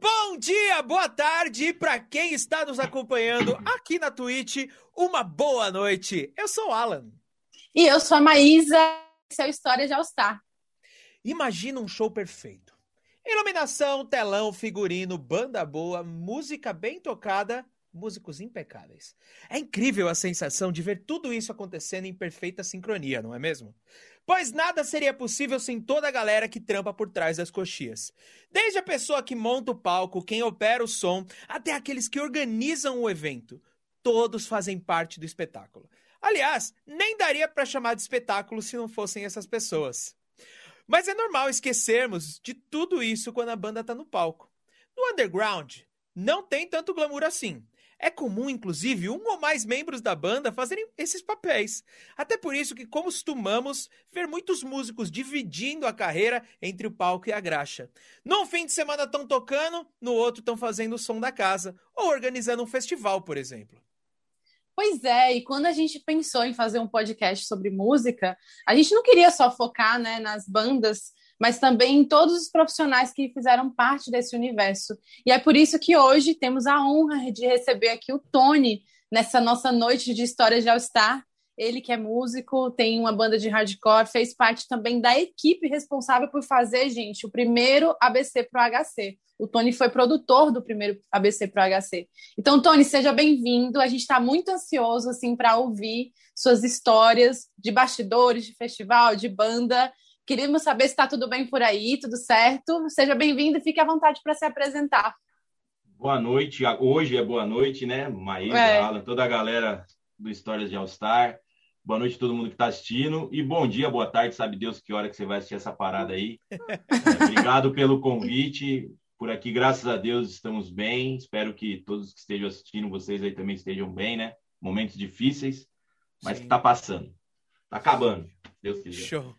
Bom dia, boa tarde para quem está nos acompanhando aqui na Twitch. Uma boa noite. Eu sou o Alan. E eu sou a Maísa. Esse é o História de All Star. Imagina um show perfeito. Iluminação, telão, figurino, banda boa, música bem tocada, músicos impecáveis. É incrível a sensação de ver tudo isso acontecendo em perfeita sincronia, não é mesmo? Pois nada seria possível sem toda a galera que trampa por trás das coxias. Desde a pessoa que monta o palco, quem opera o som, até aqueles que organizam o evento. Todos fazem parte do espetáculo. Aliás, nem daria para chamar de espetáculo se não fossem essas pessoas. Mas é normal esquecermos de tudo isso quando a banda tá no palco. No underground, não tem tanto glamour assim. É comum, inclusive, um ou mais membros da banda fazerem esses papéis. Até por isso que costumamos ver muitos músicos dividindo a carreira entre o palco e a graxa. Num fim de semana estão tocando, no outro estão fazendo o som da casa, ou organizando um festival, por exemplo. Pois é, e quando a gente pensou em fazer um podcast sobre música, a gente não queria só focar né, nas bandas mas também em todos os profissionais que fizeram parte desse universo. E é por isso que hoje temos a honra de receber aqui o Tony nessa nossa noite de histórias de All Star. Ele que é músico, tem uma banda de hardcore, fez parte também da equipe responsável por fazer, gente, o primeiro ABC pro HC. O Tony foi produtor do primeiro ABC pro HC. Então, Tony, seja bem-vindo. A gente está muito ansioso assim para ouvir suas histórias de bastidores, de festival, de banda. Queríamos saber se está tudo bem por aí, tudo certo. Seja bem-vindo e fique à vontade para se apresentar. Boa noite. Hoje é boa noite, né? Maísa, é. Alan, toda a galera do Histórias de All Star. Boa noite a todo mundo que está assistindo. E bom dia, boa tarde, sabe Deus que hora que você vai assistir essa parada aí. É, obrigado pelo convite. Por aqui, graças a Deus, estamos bem. Espero que todos que estejam assistindo, vocês aí também estejam bem, né? Momentos difíceis, mas Sim. que está passando. Está acabando, Deus quiser. Show.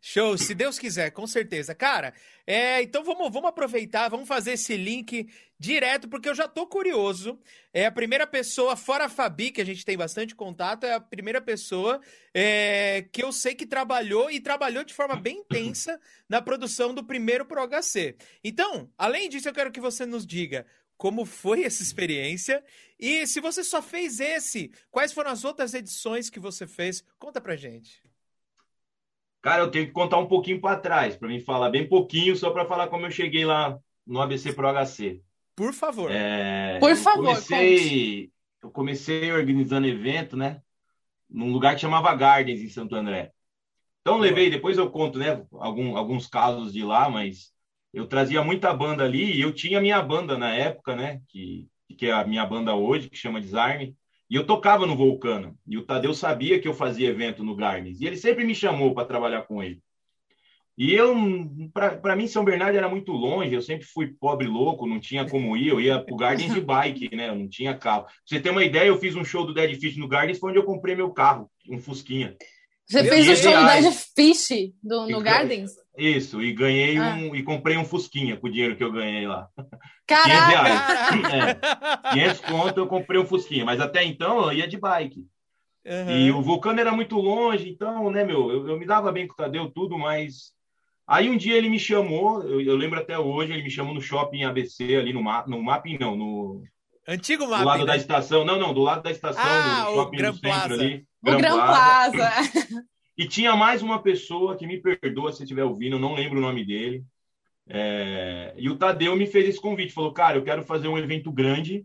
Show, se Deus quiser, com certeza. Cara, é, então vamos, vamos aproveitar, vamos fazer esse link direto, porque eu já tô curioso. É a primeira pessoa, fora a Fabi, que a gente tem bastante contato, é a primeira pessoa é, que eu sei que trabalhou e trabalhou de forma bem intensa na produção do primeiro Pro HC. Então, além disso, eu quero que você nos diga como foi essa experiência e se você só fez esse, quais foram as outras edições que você fez? Conta pra gente. Cara, eu tenho que contar um pouquinho para trás, para mim falar bem pouquinho, só para falar como eu cheguei lá no ABC Pro HC. Por favor. É, Por favor. Eu comecei, eu comecei organizando evento, né? Num lugar que chamava Gardens, em Santo André. Então, levei, depois eu conto, né? Algum, alguns casos de lá, mas eu trazia muita banda ali e eu tinha minha banda na época, né? Que, que é a minha banda hoje, que chama Desarme. E eu tocava no Vulcano. E o Tadeu sabia que eu fazia evento no Gardens. E ele sempre me chamou para trabalhar com ele. E eu, para mim, São Bernardo era muito longe. Eu sempre fui pobre louco, não tinha como ir. Eu ia para o Gardens de bike, né? Eu não tinha carro. Pra você ter uma ideia, eu fiz um show do Dead Fish no Gardens, foi onde eu comprei meu carro, um Fusquinha. Você fez o show do Dead Fish do, no Gardens? Isso, e ganhei ah. um e comprei um Fusquinha com o dinheiro que eu ganhei lá. Caraca! 500 reais. É, 500 conto eu comprei um Fusquinha, mas até então eu ia de bike. Uhum. E o Vulcano era muito longe, então, né, meu, eu, eu, me dava bem com o Tadeu, tudo, mas. Aí um dia ele me chamou, eu, eu lembro até hoje, ele me chamou no shopping ABC, ali no, ma no mapping, não, no. Antigo mapping. Do lado né? da estação, não, não, do lado da estação, ah, do shopping do centro Plaza. ali. O Gran Plaza. Plaza. E tinha mais uma pessoa que me perdoa se estiver ouvindo, não lembro o nome dele. É... E o Tadeu me fez esse convite, falou, cara, eu quero fazer um evento grande,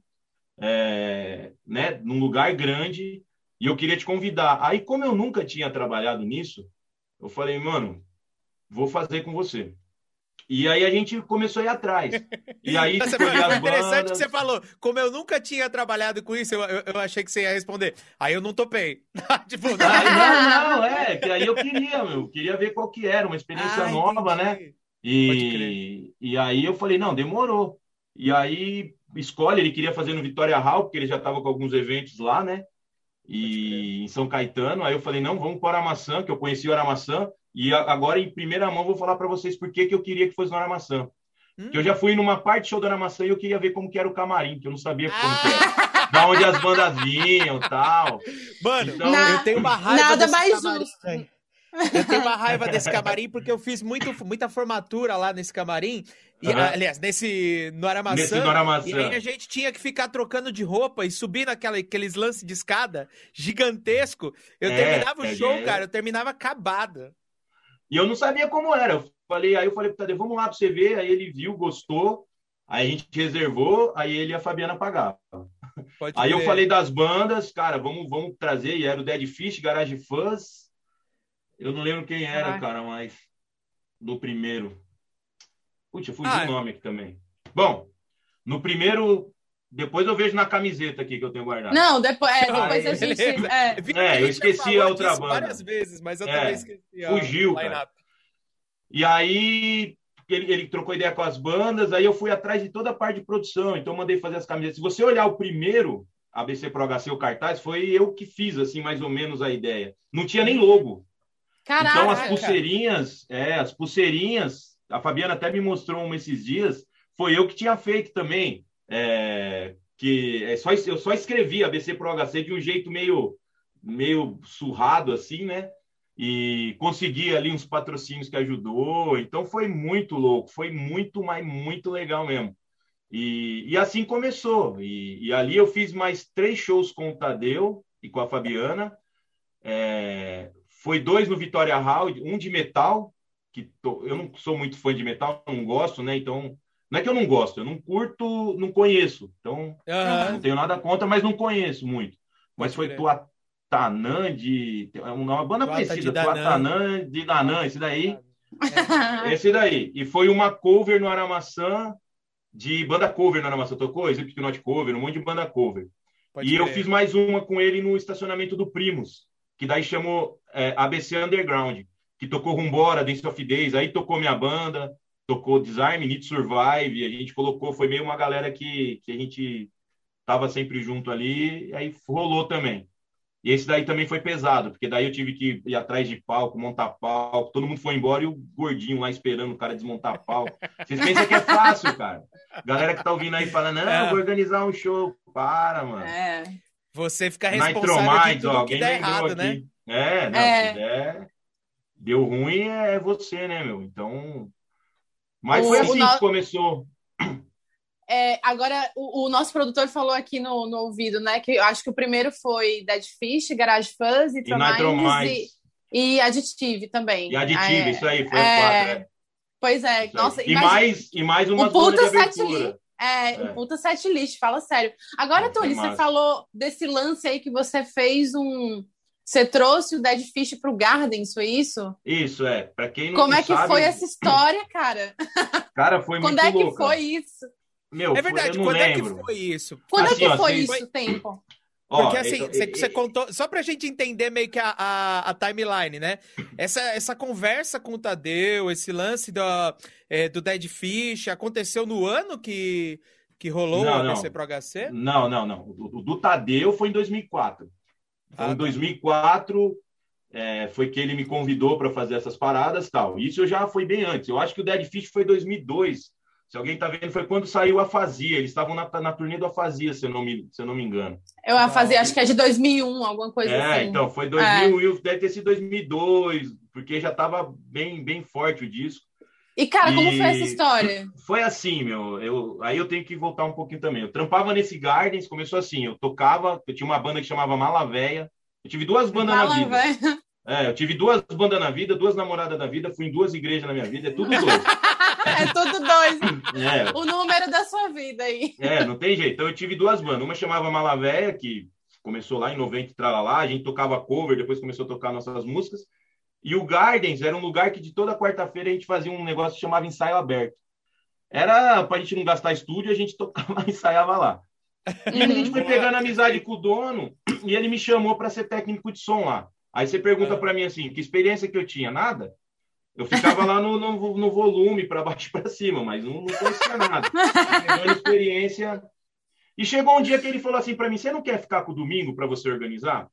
é... né, num lugar grande, e eu queria te convidar. Aí, como eu nunca tinha trabalhado nisso, eu falei, mano, vou fazer com você. E aí a gente começou a ir atrás. E aí Nossa, é interessante que você falou. Como eu nunca tinha trabalhado com isso, eu, eu, eu achei que você ia responder. Aí eu não topei. tipo, não. não, não, é. Que aí eu queria, meu. Queria ver qual que era, uma experiência ah, nova, né? entendi. né? E, e aí eu falei, não, demorou. E aí escolhe, ele queria fazer no Vitória Hall, porque ele já estava com alguns eventos lá, né? E em São Caetano. Aí eu falei, não, vamos para a Maçã, que eu conheci o Aramaçã. E agora, em primeira mão, vou falar para vocês por que, que eu queria que fosse no Aramaçã. Hum. Que eu já fui numa parte show do Aramaçã e eu queria ver como que era o camarim, que eu não sabia como ah. que era. Da onde as bandas vinham tal. Mano, então, Na, eu tenho uma raiva Nada mais justo. Eu tenho uma raiva desse camarim porque eu fiz muito, muita formatura lá nesse camarim. E, uhum. Aliás, nesse no Aramaçã. Nesse no Aramaçã. E aí a gente tinha que ficar trocando de roupa e subir naqueles lances de escada gigantesco. Eu é, terminava o é, show, é. cara, eu terminava acabada. E eu não sabia como era. Eu falei, aí eu falei pro Tadeu, vamos lá pra você ver. Aí ele viu, gostou. Aí a gente reservou, aí ele e a Fabiana pagavam. Pode aí ver. eu falei das bandas, cara, vamos, vamos trazer. E era o Dead Fish, Garage Fuzz. Eu não lembro quem era, ah. cara, mas do primeiro. Putz, eu fugi ah, o nome aqui também. Bom, no primeiro. Depois eu vejo na camiseta aqui que eu tenho guardado. Não, depois, é, depois ah, a gente. É, é eu esqueci a outra banda. várias vezes, mas eu é, também esqueci. Fugiu, cara. E aí ele, ele trocou ideia com as bandas, aí eu fui atrás de toda a parte de produção, então mandei fazer as camisetas. Se você olhar o primeiro ABC Pro HC, o cartaz, foi eu que fiz, assim, mais ou menos a ideia. Não tinha nem logo. Caraca, então, as pulseirinhas, é, as pulseirinhas, a Fabiana até me mostrou uma esses dias, foi eu que tinha feito também. É, que é só, eu só escrevi ABC Pro HC de um jeito meio, meio surrado, assim, né? e consegui ali uns patrocínios que ajudou. Então foi muito louco, foi muito, mas muito legal mesmo. E, e assim começou. E, e, ali eu fiz mais três shows com o Tadeu e com a Fabiana. É, foi dois no Vitória Hall, um de metal, que eu não sou muito fã de metal, não gosto, né? Então, não é que eu não gosto, eu não curto, não conheço. Então, uhum. não tenho nada contra, mas não conheço muito. Mas foi tua, Tanã de. É uma banda conhecida, Tuatanã de Danã, esse daí. É. Esse daí. E foi uma cover no Aramaçã, de banda cover no Aramaçã. Tocou? Slipknot cover, um monte de banda cover. Pode e eu fiz mais uma com ele no estacionamento do Primos, que daí chamou é, ABC Underground, que tocou Rumbora, Dance of Days, aí tocou minha banda, tocou Design, Need Survive, a gente colocou, foi meio uma galera que, que a gente tava sempre junto ali, e aí rolou também. E esse daí também foi pesado, porque daí eu tive que ir atrás de palco, montar palco, todo mundo foi embora e o gordinho lá esperando o cara desmontar palco. Vocês pensam que é fácil, cara? Galera que tá ouvindo aí fala, não, é. vou organizar um show. Para, mano. É. Você fica responsável de tudo ó, que der errado, né? É, não, é. se der, deu ruim é você, né, meu? Então... Mas o, foi assim no... que começou. É, agora, o, o, nosso produtor falou aqui no, no ouvido, né? Que eu acho que o primeiro foi Dead Fish, Garage Fuzz, e, e, e Additive também. E Additive, é, isso aí, foi é, quatro, é. Pois é, nossa. E, mais, e mais uma puta de abertura. É, é, um puta set list, fala sério. Agora, Tony, você falou desse lance aí que você fez um. Você trouxe o Dead Fish pro Gardens, foi isso? Isso, é. Para quem não Como é que sabe... foi essa história, cara? Cara, foi Quando muito Quando é que foi isso? Meu, é verdade, quando lembro. é que foi isso? Quando assim, é que assim, foi ó, isso, tempo? Porque assim, você, você contou, só pra gente entender meio que a, a, a, timeline, né? Essa, essa conversa com o Tadeu, esse lance do, é, do Dead Fish, aconteceu no ano que, que rolou não, o ABC Pro HC? Não, não, não. O, o, do Tadeu foi em 2004. Foi ah, em 2004 tá. é, foi que ele me convidou para fazer essas paradas tal. Isso eu já foi bem antes. Eu acho que o Dead Fish foi 2002 se alguém está vendo, foi quando saiu a Fazia. Eles estavam na, na turnê do Afazia, se eu não me, se eu não me engano. Eu a Fazia, acho que é de 2001, alguma coisa é, assim. É, então, foi 2000, é. deve ter sido 2002, porque já estava bem, bem forte o disco. E, cara, e... como foi essa história? Foi assim, meu. Eu, aí eu tenho que voltar um pouquinho também. Eu trampava nesse Gardens, começou assim. Eu tocava, eu tinha uma banda que chamava Malavéia. Eu tive duas bandas na vida. É, eu tive duas bandas na vida, duas namoradas na vida, fui em duas igrejas na minha vida, é tudo dois. é tudo dois. É. O número da sua vida aí. É, não tem jeito. Então eu tive duas bandas. Uma chamava Malavéia, que começou lá em 90 e lá, a gente tocava cover, depois começou a tocar nossas músicas. E o Gardens era um lugar que de toda quarta-feira a gente fazia um negócio que chamava ensaio aberto. Era para a gente não gastar estúdio, a gente tocava e ensaiava lá. E a gente foi uhum. pegando amizade com o dono e ele me chamou para ser técnico de som lá. Aí você pergunta é. para mim assim, que experiência que eu tinha? Nada. Eu ficava lá no, no, no volume, para baixo e para cima, mas não, não conhecia nada. Pegando experiência. E chegou um dia que ele falou assim para mim: Você não quer ficar com o domingo para você organizar?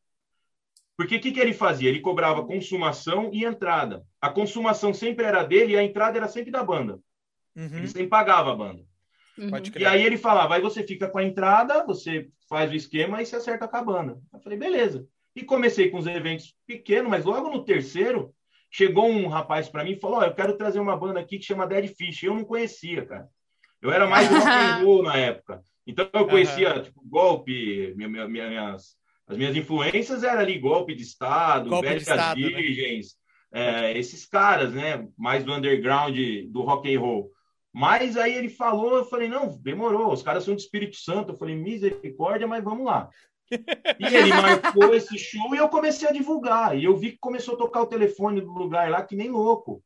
Porque o que, que ele fazia? Ele cobrava consumação e entrada. A consumação sempre era dele e a entrada era sempre da banda. Uhum. Ele sempre pagava a banda. Uhum. E aí ele falava: Aí você fica com a entrada, você faz o esquema e se acerta com a banda. Eu falei: Beleza. E comecei com os eventos pequenos, mas logo no terceiro chegou um rapaz para mim e falou: oh, eu quero trazer uma banda aqui que chama Dead Fish. Eu não conhecia, cara. Eu era mais rock and roll na época. Então eu conhecia, uhum. tipo, golpe, minha, minha, minhas, as minhas influências eram ali golpe de Estado, golpe Velhas né? Virgens, né? é, esses caras, né? Mais do underground do rock and roll. Mas aí ele falou, eu falei, não, demorou, os caras são do Espírito Santo. Eu falei, misericórdia, mas vamos lá. E ele marcou esse show e eu comecei a divulgar. E eu vi que começou a tocar o telefone do lugar lá que nem louco.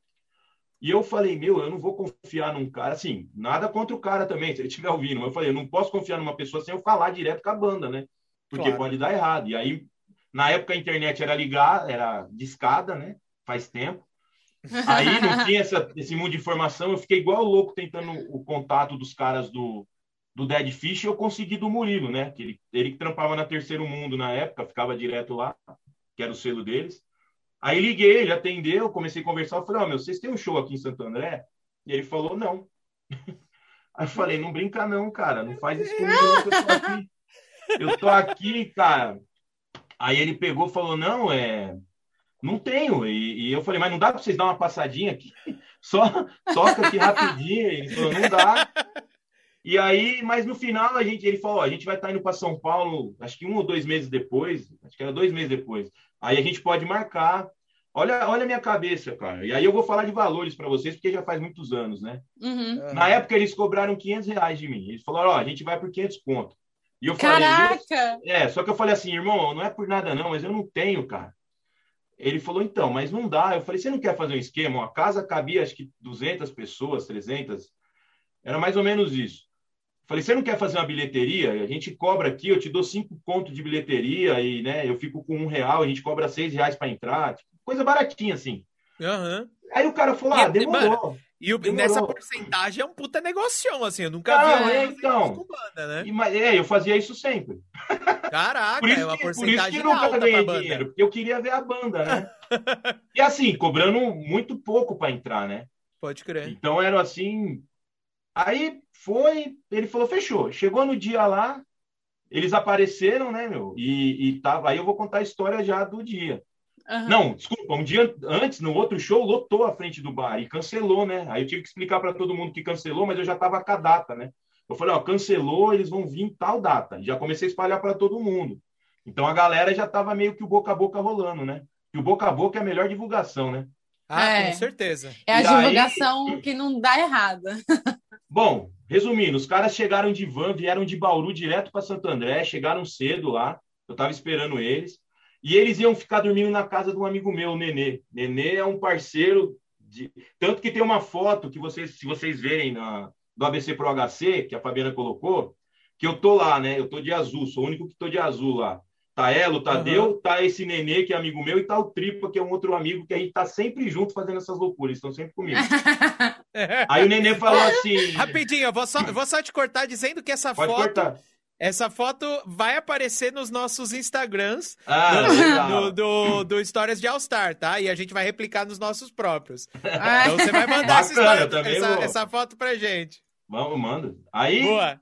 E eu falei, meu, eu não vou confiar num cara, assim, nada contra o cara também, se ele estiver ouvindo, mas eu falei, eu não posso confiar numa pessoa sem eu falar direto com a banda, né? Porque claro. pode dar errado. E aí, na época a internet era ligar, era discada, né? Faz tempo. Aí não tinha essa, esse mundo de informação, eu fiquei igual louco tentando o contato dos caras do, do Dead Fish eu consegui do Murilo, né? Que ele, ele que trampava na Terceiro Mundo na época, ficava direto lá, que era o selo deles. Aí liguei, ele atendeu, comecei a conversar, eu falei, ó, oh, meu, vocês têm um show aqui em Santo André? E ele falou, não. Aí eu falei, não brinca não, cara, não faz isso comigo não, que eu tô aqui. Eu tô aqui, cara. Aí ele pegou e falou, não, é... Não tenho. E, e, eu falei, mas não dá para vocês dar uma passadinha aqui? Só toca aqui rapidinho. Ele falou, não dá. E aí, mas no final a gente, ele falou, ó, a gente vai estar tá indo para São Paulo, acho que um ou dois meses depois, acho que era dois meses depois. Aí a gente pode marcar. Olha, olha a minha cabeça, cara. E aí eu vou falar de valores para vocês, porque já faz muitos anos, né? Uhum. Na época eles cobraram 500 reais de mim. Eles falaram, ó, a gente vai por 500 pontos. E eu Caraca! falei, é, só que eu falei assim, irmão, não é por nada não, mas eu não tenho, cara. Ele falou, então, mas não dá. Eu falei, você não quer fazer um esquema? A casa cabia, acho que 200 pessoas, 300. Era mais ou menos isso. Falei, você não quer fazer uma bilheteria? A gente cobra aqui, eu te dou cinco contos de bilheteria e né, eu fico com um real, a gente cobra seis reais para entrar. Tipo, coisa baratinha, assim. Uhum. Aí o cara falou, ah, demorou. E o, nessa porcentagem é um puta negocião, assim, eu nunca ah, vi é, então. banda, né? E, é, eu fazia isso sempre. Caraca, por isso é uma que, porcentagem Por isso que nunca ganhei dinheiro, porque eu queria ver a banda, né? e assim, cobrando muito pouco para entrar, né? Pode crer. Então era assim, Aí foi, ele falou, fechou. Chegou no dia lá, eles apareceram, né, meu? E, e tava. Aí eu vou contar a história já do dia. Uhum. Não, desculpa, um dia antes, no outro show, lotou a frente do bar e cancelou, né? Aí eu tive que explicar para todo mundo que cancelou, mas eu já tava com a data, né? Eu falei, ó, cancelou, eles vão vir tal data. Já comecei a espalhar para todo mundo. Então a galera já tava meio que o boca a boca rolando, né? E o boca a boca é a melhor divulgação, né? Ah, é. com certeza. É a e divulgação aí... que não dá errada. Bom, resumindo, os caras chegaram de van, vieram de Bauru direto para Santo André, chegaram cedo lá, eu estava esperando eles, e eles iam ficar dormindo na casa de um amigo meu, o Nenê. Nenê é um parceiro, de... tanto que tem uma foto que vocês, se vocês verem na, do ABC Pro HC, que a Fabiana colocou, que eu tô lá, né? Eu tô de azul, sou o único que tô de azul lá. Tá Elo, tá uhum. Tá esse Nenê, que é amigo meu, e tá o Tripa, que é um outro amigo que a gente tá sempre junto fazendo essas loucuras, estão sempre comigo. Aí o Nenê falou assim. Rapidinho, eu vou só, eu vou só te cortar dizendo que essa Pode foto. Cortar. Essa foto vai aparecer nos nossos Instagrams ah, do, do, do, Histórias de All Star, tá? E a gente vai replicar nos nossos próprios. Então você vai mandar essa, história, essa, essa, foto pra gente. Vamos, manda. Aí Boa.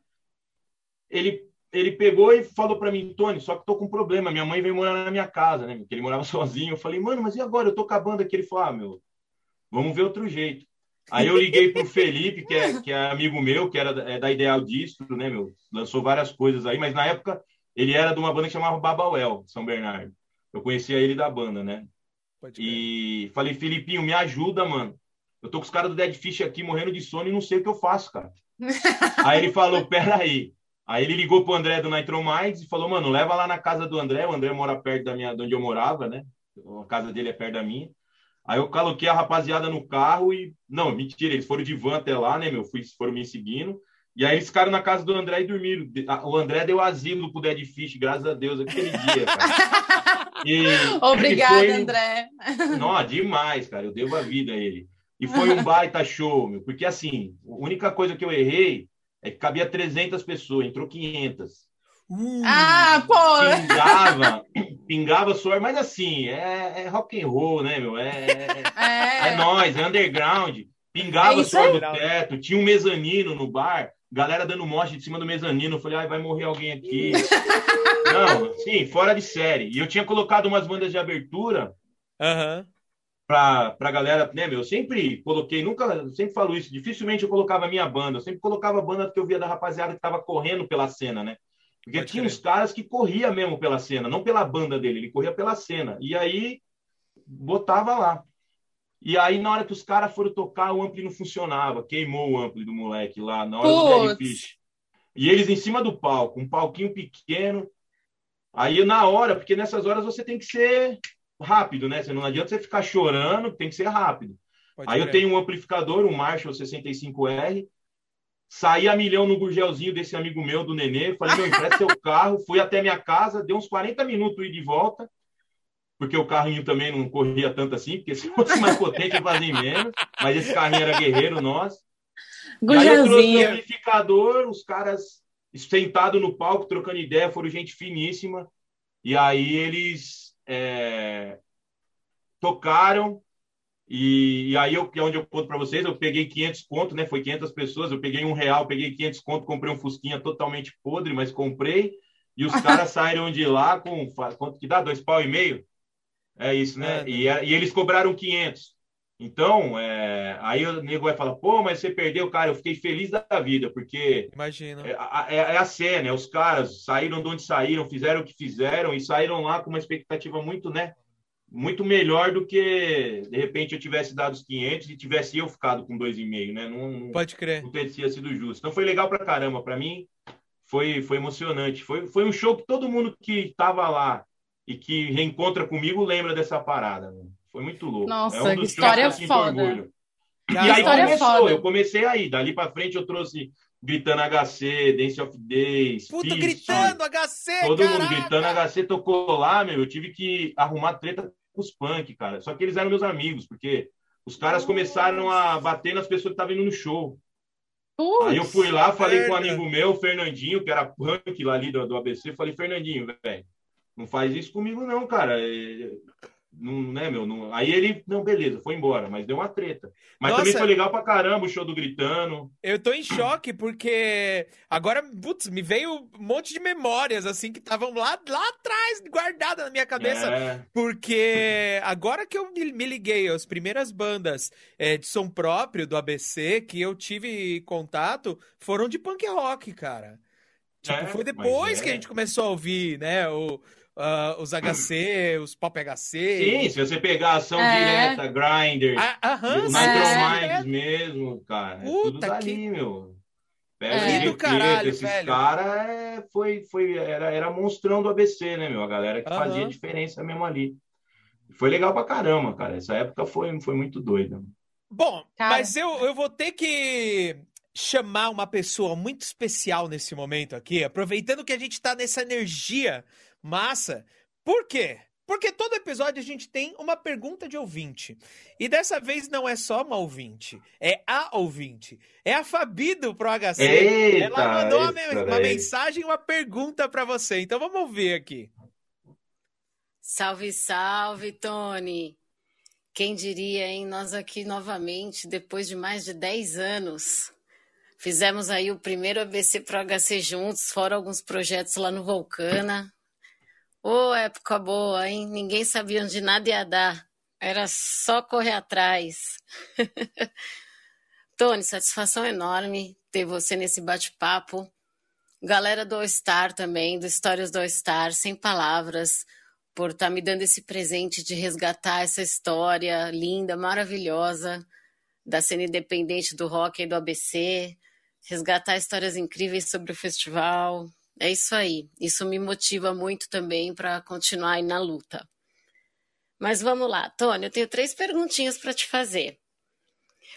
ele ele pegou e falou para mim, Tony, só que tô com um problema, minha mãe veio morar na minha casa, né? Porque ele morava sozinho. Eu falei, mano, mas e agora? Eu tô acabando aqui. Ele falou, ah, meu, vamos ver outro jeito. Aí eu liguei pro Felipe, que é, que é amigo meu, que era é da Ideal Distro, né, meu? Lançou várias coisas aí, mas na época ele era de uma banda que chamava Babauel, São Bernardo. Eu conhecia ele da banda, né? E falei, Filipinho, me ajuda, mano. Eu tô com os caras do Dead Fish aqui morrendo de sono e não sei o que eu faço, cara. aí ele falou, peraí. Aí ele ligou pro André do Nitro Minds e falou, mano, leva lá na casa do André. O André mora perto da minha, de onde eu morava, né? A casa dele é perto da minha. Aí eu coloquei a rapaziada no carro e. Não, mentira, eles foram de van até lá, né, meu? Fui, foram me seguindo. E aí eles ficaram na casa do André e dormiram. O André deu asilo pro Dead Fish, graças a Deus, aquele dia, cara. E, Obrigada, foi... André. Não, demais, cara. Eu devo a vida a ele. E foi um baita show, meu. Porque, assim, a única coisa que eu errei é que cabia 300 pessoas, entrou 500. Uh, ah, pô! Pingava, pingava suor, mas assim, é, é, rock and roll, né, meu? É, é, é nós, é underground. Pingava é suor do teto, tinha um mezanino no bar, galera dando morte de cima do mezanino. Eu falei, ai, vai morrer alguém aqui. Não, sim, fora de série. E eu tinha colocado umas bandas de abertura. Uhum. para a galera, né, meu? Eu sempre coloquei, nunca, sempre falo isso, dificilmente eu colocava a minha banda, eu sempre colocava a banda que eu via da rapaziada que estava correndo pela cena, né? Porque Pode tinha crer. uns caras que corria mesmo pela cena, não pela banda dele, ele corria pela cena. E aí botava lá. E aí, na hora que os caras foram tocar, o ampli não funcionava, queimou o ampli do moleque lá, na hora Putz. do Fish. E eles em cima do palco, um palquinho pequeno. Aí, na hora, porque nessas horas você tem que ser rápido, né? Você não adianta você ficar chorando, tem que ser rápido. Pode aí eu tenho um amplificador, um Marshall 65R, saí a milhão no gurgelzinho desse amigo meu, do Nenê, falei, meu, empresta seu carro, fui até minha casa, deu uns 40 minutos ir de volta, porque o carrinho também não corria tanto assim, porque se fosse mais potente eu fazia menos, mas esse carrinho era guerreiro nosso. Aí eu trouxe o amplificador, os caras sentados no palco, trocando ideia, foram gente finíssima, e aí eles é, tocaram, e, e, aí eu, que é onde eu conto para vocês, eu peguei 500 conto, né? Foi 500 pessoas, eu peguei um real, peguei 500 conto, comprei um fusquinha totalmente podre, mas comprei. E os caras saíram de lá com quanto que dá? Dois pau e meio? É isso, né? É, e, e, eles cobraram 500. Então, é, aí o nego vai falar, pô, mas você perdeu, cara. Eu fiquei feliz da vida, porque. Imagina. É, é, é a cena, é os caras saíram de onde saíram, fizeram o que fizeram e saíram lá com uma expectativa muito, né? Muito melhor do que, de repente, eu tivesse dado os 500 e tivesse eu ficado com 2,5, né? Não, Pode crer. Não teria sido justo. Então foi legal pra caramba. Para mim, foi, foi emocionante. Foi, foi um show que todo mundo que estava lá e que reencontra comigo lembra dessa parada. Né? Foi muito louco. Nossa, é um que história que foda. E aí começou, foda. eu comecei aí. Dali para frente eu trouxe gritando HC, Dance of Days. Puta, Fist, gritando HC, Todo caraca. mundo gritando HC tocou lá, meu. Eu tive que arrumar treta os punk, cara. Só que eles eram meus amigos, porque os caras começaram a bater nas pessoas que estavam indo no show. Aí eu fui lá, falei com um amigo meu, o Fernandinho, que era punk lá ali do, do ABC, falei, Fernandinho, velho, não faz isso comigo não, cara. É, não, né, meu? Não... Aí ele, não, beleza, foi embora, mas deu uma treta. Mas Nossa, também foi legal pra caramba o show do Gritando. Eu tô em choque, porque agora, putz, me veio um monte de memórias, assim, que estavam lá, lá atrás, guardadas na minha cabeça. É. Porque agora que eu me liguei às primeiras bandas é, de som próprio do ABC, que eu tive contato, foram de punk rock, cara. Tipo, é, foi depois que a é. gente começou a ouvir, né, o uh, os HC, os Pop HC. Sim, se você pegar a ação é. direta, Grindr, ah, o Microminds mesmo, cara. É Puta, tudo dali, que... meu. Pega é. do caralho, esses caras é, foi, foi, era, era monstrão do ABC, né, meu? A galera que fazia diferença mesmo ali. Foi legal pra caramba, cara. Essa época foi, foi muito doida. Bom, cara. mas eu, eu vou ter que chamar uma pessoa muito especial nesse momento aqui, aproveitando que a gente tá nessa energia Massa. Por quê? Porque todo episódio a gente tem uma pergunta de ouvinte. E dessa vez não é só uma ouvinte, é a ouvinte. É a Fabi do ProHC. Eita, Ela mandou uma, uma mensagem, uma pergunta para você. Então vamos ouvir aqui. Salve, salve, Tony. Quem diria, hein? Nós aqui novamente, depois de mais de 10 anos. Fizemos aí o primeiro ABC Pro HC juntos, fora alguns projetos lá no Vulcana. Ô, oh, época boa, hein? Ninguém sabia onde nada ia dar. Era só correr atrás. Tony, satisfação enorme ter você nesse bate-papo. Galera do All Star também, do Histórias do All Star, sem palavras, por estar tá me dando esse presente de resgatar essa história linda, maravilhosa da cena independente do rock e do ABC, resgatar histórias incríveis sobre o festival. É isso aí. Isso me motiva muito também para continuar aí na luta. Mas vamos lá, Tony, eu tenho três perguntinhas para te fazer.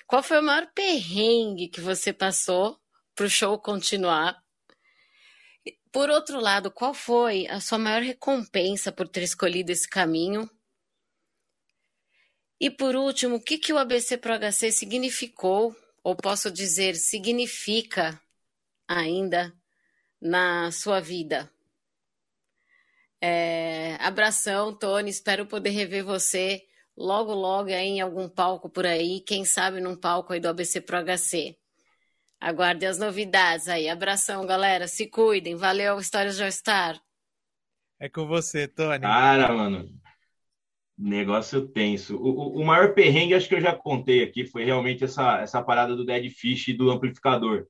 Qual foi o maior perrengue que você passou para o show continuar? Por outro lado, qual foi a sua maior recompensa por ter escolhido esse caminho? E por último, o que, que o ABC Pro HC significou, ou posso dizer, significa ainda na sua vida. É, abração, Tony. Espero poder rever você logo, logo aí em algum palco por aí. Quem sabe num palco aí do ABC Pro HC. Aguarde as novidades aí. Abração, galera. Se cuidem. Valeu, Histórias de All Star. É com você, Tony. Cara, mano. Negócio tenso. O, o, maior perrengue, acho que eu já contei aqui, foi realmente essa, essa parada do Dead Fish e do amplificador.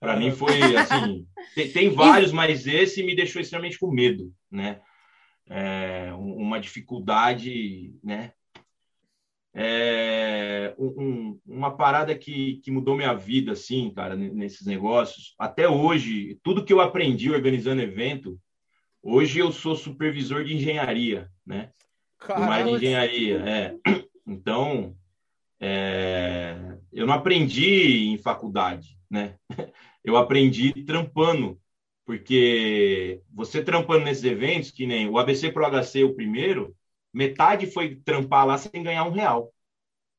Para mim foi assim. tem, tem, vários, mas esse me deixou extremamente com medo, né? É, uma dificuldade, né? É, um, uma parada que, que mudou minha vida, assim, cara, nesses negócios. Até hoje, tudo que eu aprendi organizando evento, hoje eu sou supervisor de engenharia, né? mais de engenharia, é. Então, é, eu não aprendi em faculdade, né? Eu aprendi trampando, porque você trampando nesses eventos, que nem o ABC Pro HC, o primeiro, metade foi trampar lá sem ganhar um real.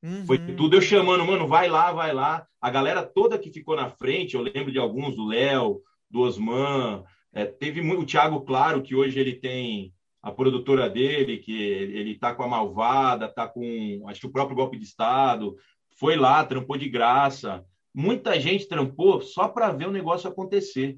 Uhum. Foi tudo eu chamando, mano, vai lá, vai lá. A galera toda que ficou na frente, eu lembro de alguns, do Léo, do Osman, é, teve muito, o Thiago Claro, que hoje ele tem a produtora dele, que ele tá com a Malvada, tá com, acho que o próprio Golpe de Estado, foi lá, trampou de graça. Muita gente trampou só para ver o negócio acontecer.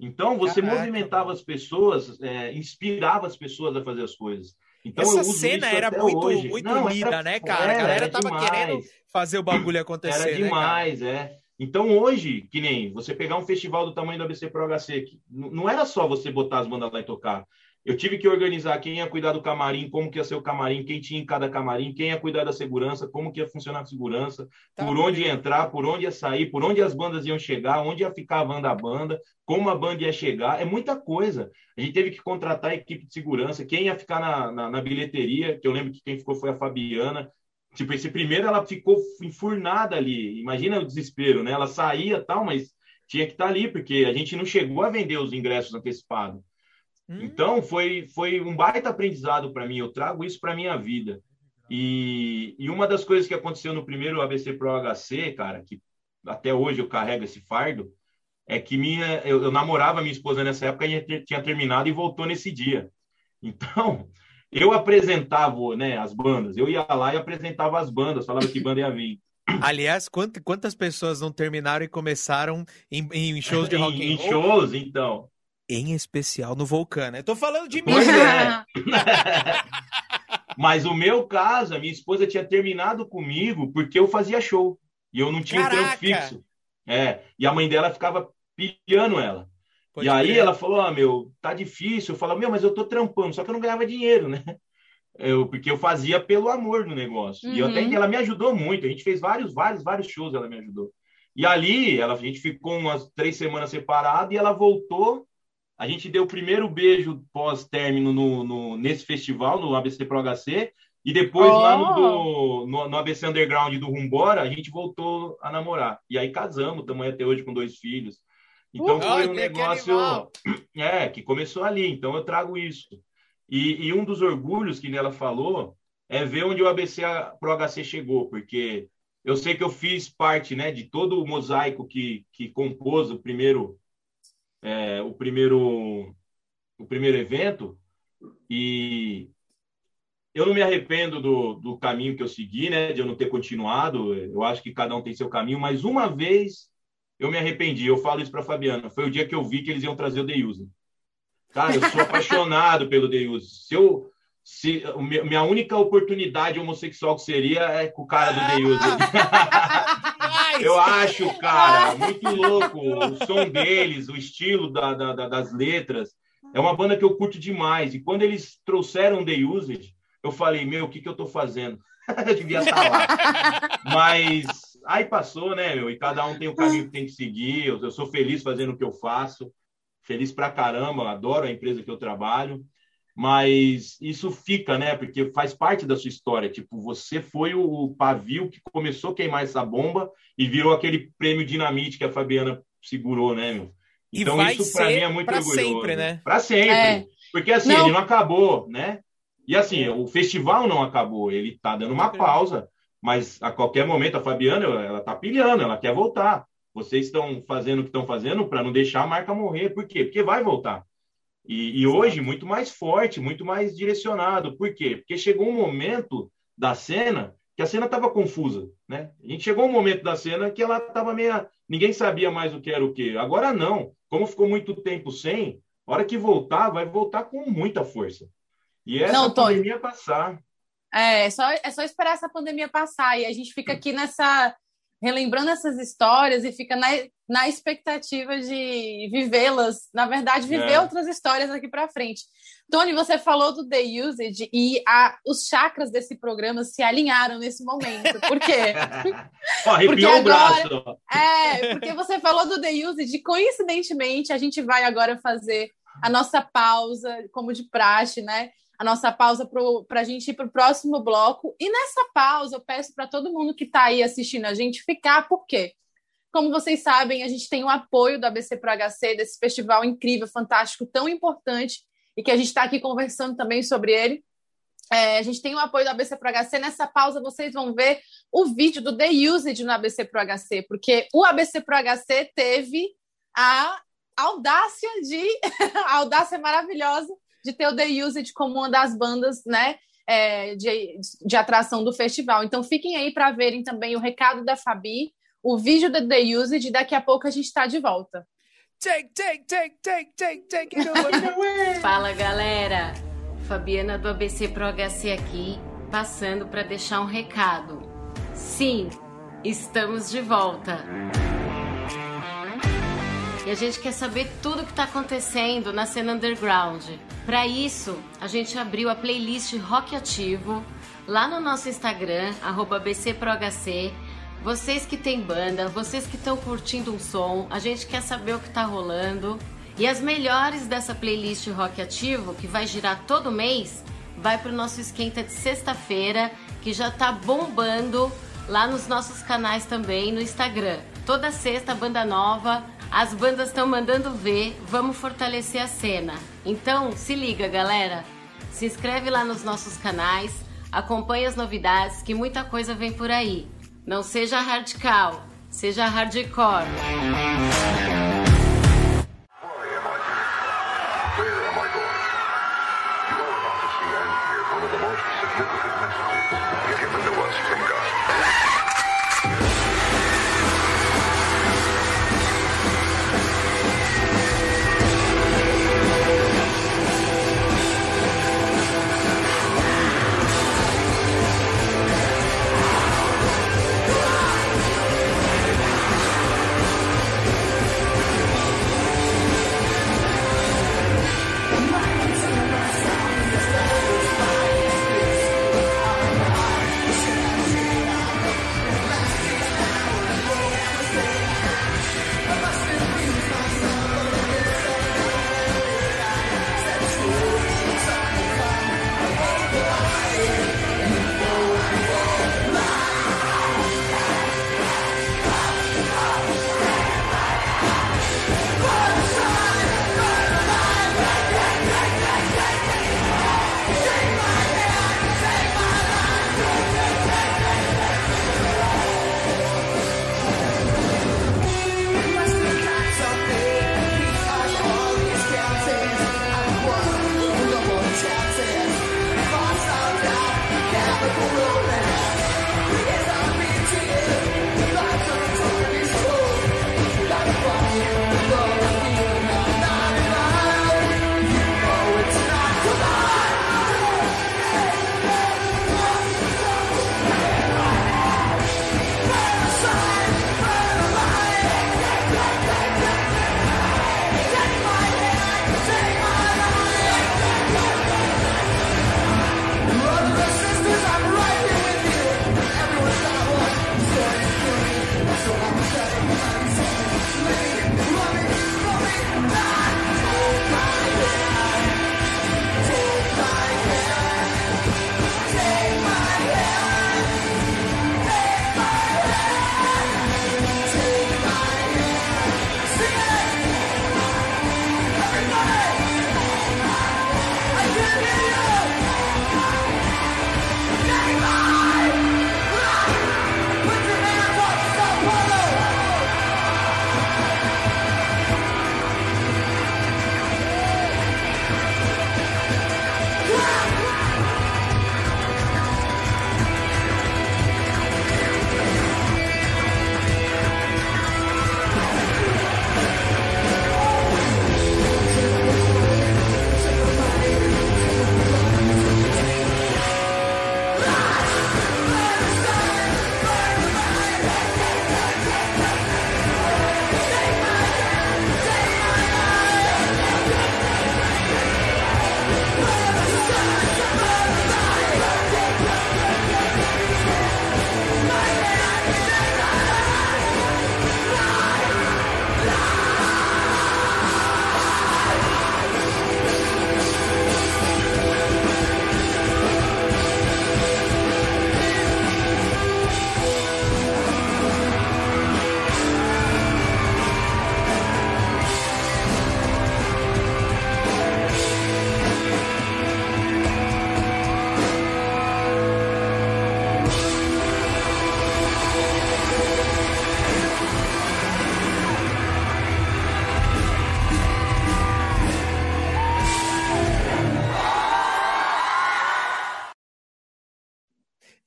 Então, você Caraca, movimentava as pessoas, é, inspirava as pessoas a fazer as coisas. Então, Essa cena era muito, hoje. muito Não, era, né, cara? Era, a galera tava demais. querendo fazer o bagulho acontecer. Era né, demais, né, é. Então, hoje, que nem você pegar um festival do tamanho do ABC Pro HC, não era só você botar as bandas lá e tocar. Eu tive que organizar quem ia cuidar do camarim, como que ia ser o camarim, quem tinha em cada camarim, quem ia cuidar da segurança, como que ia funcionar a segurança, tá por onde ia entrar, por onde ia sair, por onde as bandas iam chegar, onde ia ficar a van da banda, como a banda ia chegar. É muita coisa. A gente teve que contratar a equipe de segurança, quem ia ficar na, na, na bilheteria, que eu lembro que quem ficou foi a Fabiana. Tipo, esse primeiro ela ficou enfurnada ali. Imagina o desespero, né? Ela saía tal, mas tinha que estar tá ali, porque a gente não chegou a vender os ingressos antecipados. Hum. Então, foi, foi um baita aprendizado para mim. Eu trago isso para minha vida. E, e uma das coisas que aconteceu no primeiro ABC Pro HC, cara, que até hoje eu carrego esse fardo, é que minha, eu, eu namorava minha esposa nessa época e tinha terminado e voltou nesse dia. Então, eu apresentava né, as bandas, eu ia lá e apresentava as bandas, falava que banda ia vir. Aliás, quantas pessoas não terminaram e começaram em, em shows de rock em, em shows, então em especial no Vulcano. Eu tô falando de mim. É. Mas o meu caso, a minha esposa tinha terminado comigo porque eu fazia show e eu não tinha Caraca. um trampo fixo. É, e a mãe dela ficava pilhando ela. Pode e aí ela falou: Ah, meu, tá difícil. Eu falava, meu, mas eu tô trampando, só que eu não ganhava dinheiro, né? Eu, porque eu fazia pelo amor no negócio. Uhum. E até ela me ajudou muito. A gente fez vários, vários, vários shows, ela me ajudou. E ali, ela, a gente ficou umas três semanas separado e ela voltou a gente deu o primeiro beijo pós-término no, no, nesse festival, no ABC Pro HC, e depois oh. lá no, do, no, no, ABC Underground do Rumbora, a gente voltou a namorar. E aí casamos, estamos até hoje com dois filhos. Então uh, foi um negócio que é, que começou ali. Então eu trago isso. E, e, um dos orgulhos que nela falou é ver onde o ABC Pro HC chegou, porque eu sei que eu fiz parte né, de todo o mosaico que, que compôs o primeiro é, o primeiro o primeiro evento e eu não me arrependo do, do caminho que eu segui, né? De eu não ter continuado. Eu acho que cada um tem seu caminho, mas uma vez eu me arrependi. Eu falo isso para Fabiana. Foi o dia que eu vi que eles iam trazer o The User. Cara, eu sou apaixonado pelo The User. Se eu se minha única oportunidade homossexual que seria é com o cara do The User. Eu acho, cara, muito louco o som deles, o estilo da, da, das letras. É uma banda que eu curto demais. E quando eles trouxeram The Used, eu falei, meu, o que, que eu tô fazendo? eu devia estar lá. Mas aí passou, né, meu? E cada um tem o caminho que tem que seguir. Eu, eu sou feliz fazendo o que eu faço. Feliz pra caramba, adoro a empresa que eu trabalho mas isso fica, né? Porque faz parte da sua história. Tipo, você foi o pavio que começou a queimar essa bomba e virou aquele prêmio dinamite que a Fabiana segurou, né, meu? Então isso para mim é muito pra orgulhoso. sempre, né? Para sempre. É. Porque assim, não. ele não acabou, né? E assim, o festival não acabou, ele tá dando uma pausa, mas a qualquer momento a Fabiana, ela tá pilhando, ela quer voltar. Vocês estão fazendo o que estão fazendo para não deixar a marca morrer. Por quê? Porque vai voltar. E, e, hoje, muito mais forte, muito mais direcionado. Por quê? Porque chegou um momento da cena que a cena estava confusa, né? A gente chegou um momento da cena que ela estava meio... Ninguém sabia mais o que era o que. Agora não. Como ficou muito tempo sem, a hora que voltar, vai voltar com muita força. E essa não, pandemia passar. É, é, só, é só esperar essa pandemia passar e a gente fica aqui nessa. Relembrando essas histórias e fica na, na expectativa de vivê-las, na verdade, viver é. outras histórias aqui para frente. Tony, você falou do The Usage e a, os chakras desse programa se alinharam nesse momento. Por quê? oh, porque agora, o braço. É, porque você falou do The Usage e, coincidentemente, a gente vai agora fazer a nossa pausa, como de praxe, né? A nossa pausa para a gente ir para o próximo bloco. E nessa pausa, eu peço para todo mundo que está aí assistindo a gente ficar, por quê? Como vocês sabem, a gente tem o apoio do ABC Pro HC, desse festival incrível, fantástico, tão importante e que a gente está aqui conversando também sobre ele. É, a gente tem o apoio do ABC Pro HC. Nessa pausa, vocês vão ver o vídeo do The Usage no ABC Pro HC, porque o ABC Pro HC teve a audácia de. a audácia maravilhosa de ter o The Usage como uma das bandas, né? É, de, de atração do festival. Então fiquem aí para verem também o recado da Fabi, o vídeo do The Usage, e daqui a pouco a gente está de volta. Take, take, take, take, take, take it away. Fala galera, Fabiana do ABC Pro HC aqui, passando para deixar um recado. Sim, estamos de volta. E a gente quer saber tudo o que está acontecendo na cena underground. Para isso, a gente abriu a playlist Rock Ativo lá no nosso Instagram, BCProHC vocês que têm banda, vocês que estão curtindo um som, a gente quer saber o que está rolando. E as melhores dessa playlist Rock Ativo, que vai girar todo mês, vai para o nosso esquenta de sexta-feira, que já está bombando lá nos nossos canais também no Instagram. Toda sexta, banda nova, as bandas estão mandando ver, vamos fortalecer a cena. Então, se liga, galera. Se inscreve lá nos nossos canais, acompanhe as novidades, que muita coisa vem por aí. Não seja radical, seja hardcore.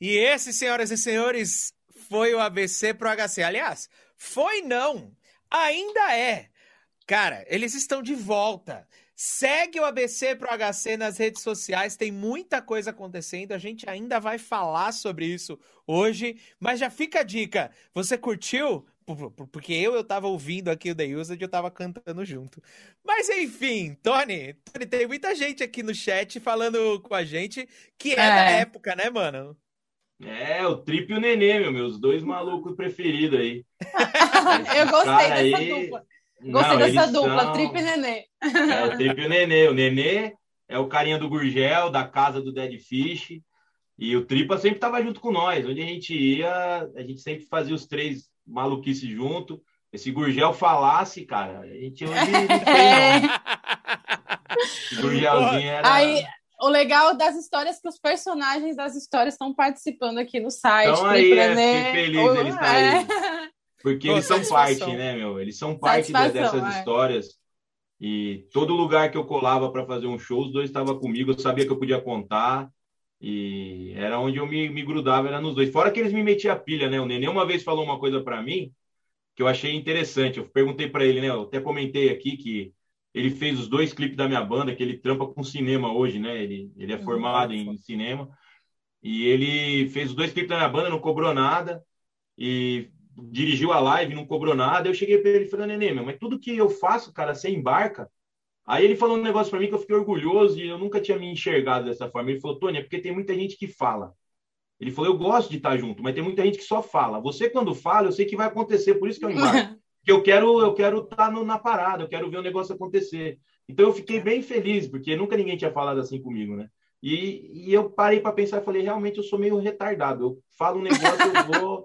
E esse, senhoras e senhores, foi o ABC pro HC. Aliás, foi não, ainda é. Cara, eles estão de volta. Segue o ABC pro HC nas redes sociais, tem muita coisa acontecendo. A gente ainda vai falar sobre isso hoje, mas já fica a dica. Você curtiu? Porque eu, eu tava ouvindo aqui o The e eu tava cantando junto. Mas enfim, Tony, Tony, tem muita gente aqui no chat falando com a gente que é, é. da época, né, mano? É, o Trip e o Nenê, meu, meus dois malucos preferidos aí. eu gostei dessa aí... dupla. Gostei Não, dessa dupla, são... Trip e Nenê. É, o Trip e o Nenê. O Nenê é o carinha do Gurgel, da casa do Dead Fish. E o Tripa sempre estava junto com nós. Onde a gente ia, a gente sempre fazia os três maluquices junto. Esse Gurgel falasse, cara, a gente hoje não tem, não. Gurgelzinho era... Aí, o legal das histórias que os personagens das histórias estão participando aqui no site. Então aí, é, feliz eles estar é. aí. Porque Pô, eles são parte, né, meu? Eles são parte dessas é. histórias. E todo lugar que eu colava para fazer um show, os dois estavam comigo, eu sabia que eu podia contar. E era onde eu me, me grudava, era nos dois. Fora que eles me metiam a pilha, né? O Nenê uma vez falou uma coisa para mim que eu achei interessante. Eu perguntei para ele, né? Eu até comentei aqui que ele fez os dois clipes da minha banda, que ele trampa com cinema hoje, né? Ele, ele é uhum. formado em cinema. E ele fez os dois clipes da minha banda, não cobrou nada. E dirigiu a live, não cobrou nada. Eu cheguei para ele e falei, Nenê, meu, mas tudo que eu faço, cara, você embarca. Aí ele falou um negócio para mim que eu fiquei orgulhoso e eu nunca tinha me enxergado dessa forma. Ele falou, Tony, é porque tem muita gente que fala. Ele falou, eu gosto de estar junto, mas tem muita gente que só fala. Você, quando fala, eu sei que vai acontecer, por isso que eu embarco. Porque eu quero eu quero estar na parada, eu quero ver o negócio acontecer. Então eu fiquei bem feliz, porque nunca ninguém tinha falado assim comigo, né? E, e eu parei para pensar e falei, realmente eu sou meio retardado. Eu falo um negócio, eu vou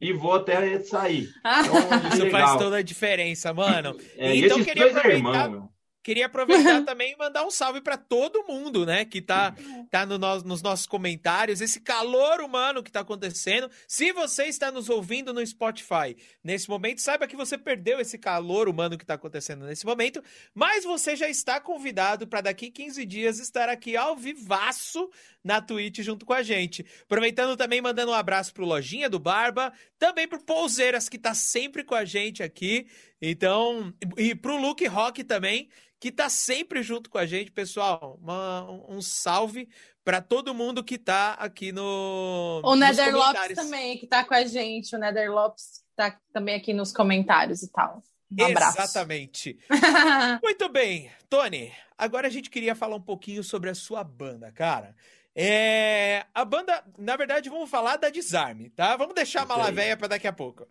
e vou até sair. Então, Isso legal. faz toda a diferença, mano. É, então queria aproveitar. Irmão, Queria aproveitar também e mandar um salve para todo mundo, né, que tá, tá no, no, nos nossos comentários, esse calor humano que tá acontecendo. Se você está nos ouvindo no Spotify nesse momento, saiba que você perdeu esse calor humano que tá acontecendo nesse momento, mas você já está convidado para daqui 15 dias estar aqui ao vivaço na Twitch junto com a gente. Aproveitando também, mandando um abraço pro Lojinha do Barba, também pro Pouseiras, que tá sempre com a gente aqui. Então, e pro Luke Rock também, que tá sempre junto com a gente, pessoal. Uma, um salve para todo mundo que tá aqui no. O Nether Lopes também, que tá com a gente. O Nether Lopes tá também aqui nos comentários e tal. Um abraço. Exatamente. Muito bem, Tony. Agora a gente queria falar um pouquinho sobre a sua banda, cara. É, a banda, na verdade, vamos falar da Desarme, tá? Vamos deixar a mala velha para daqui a pouco.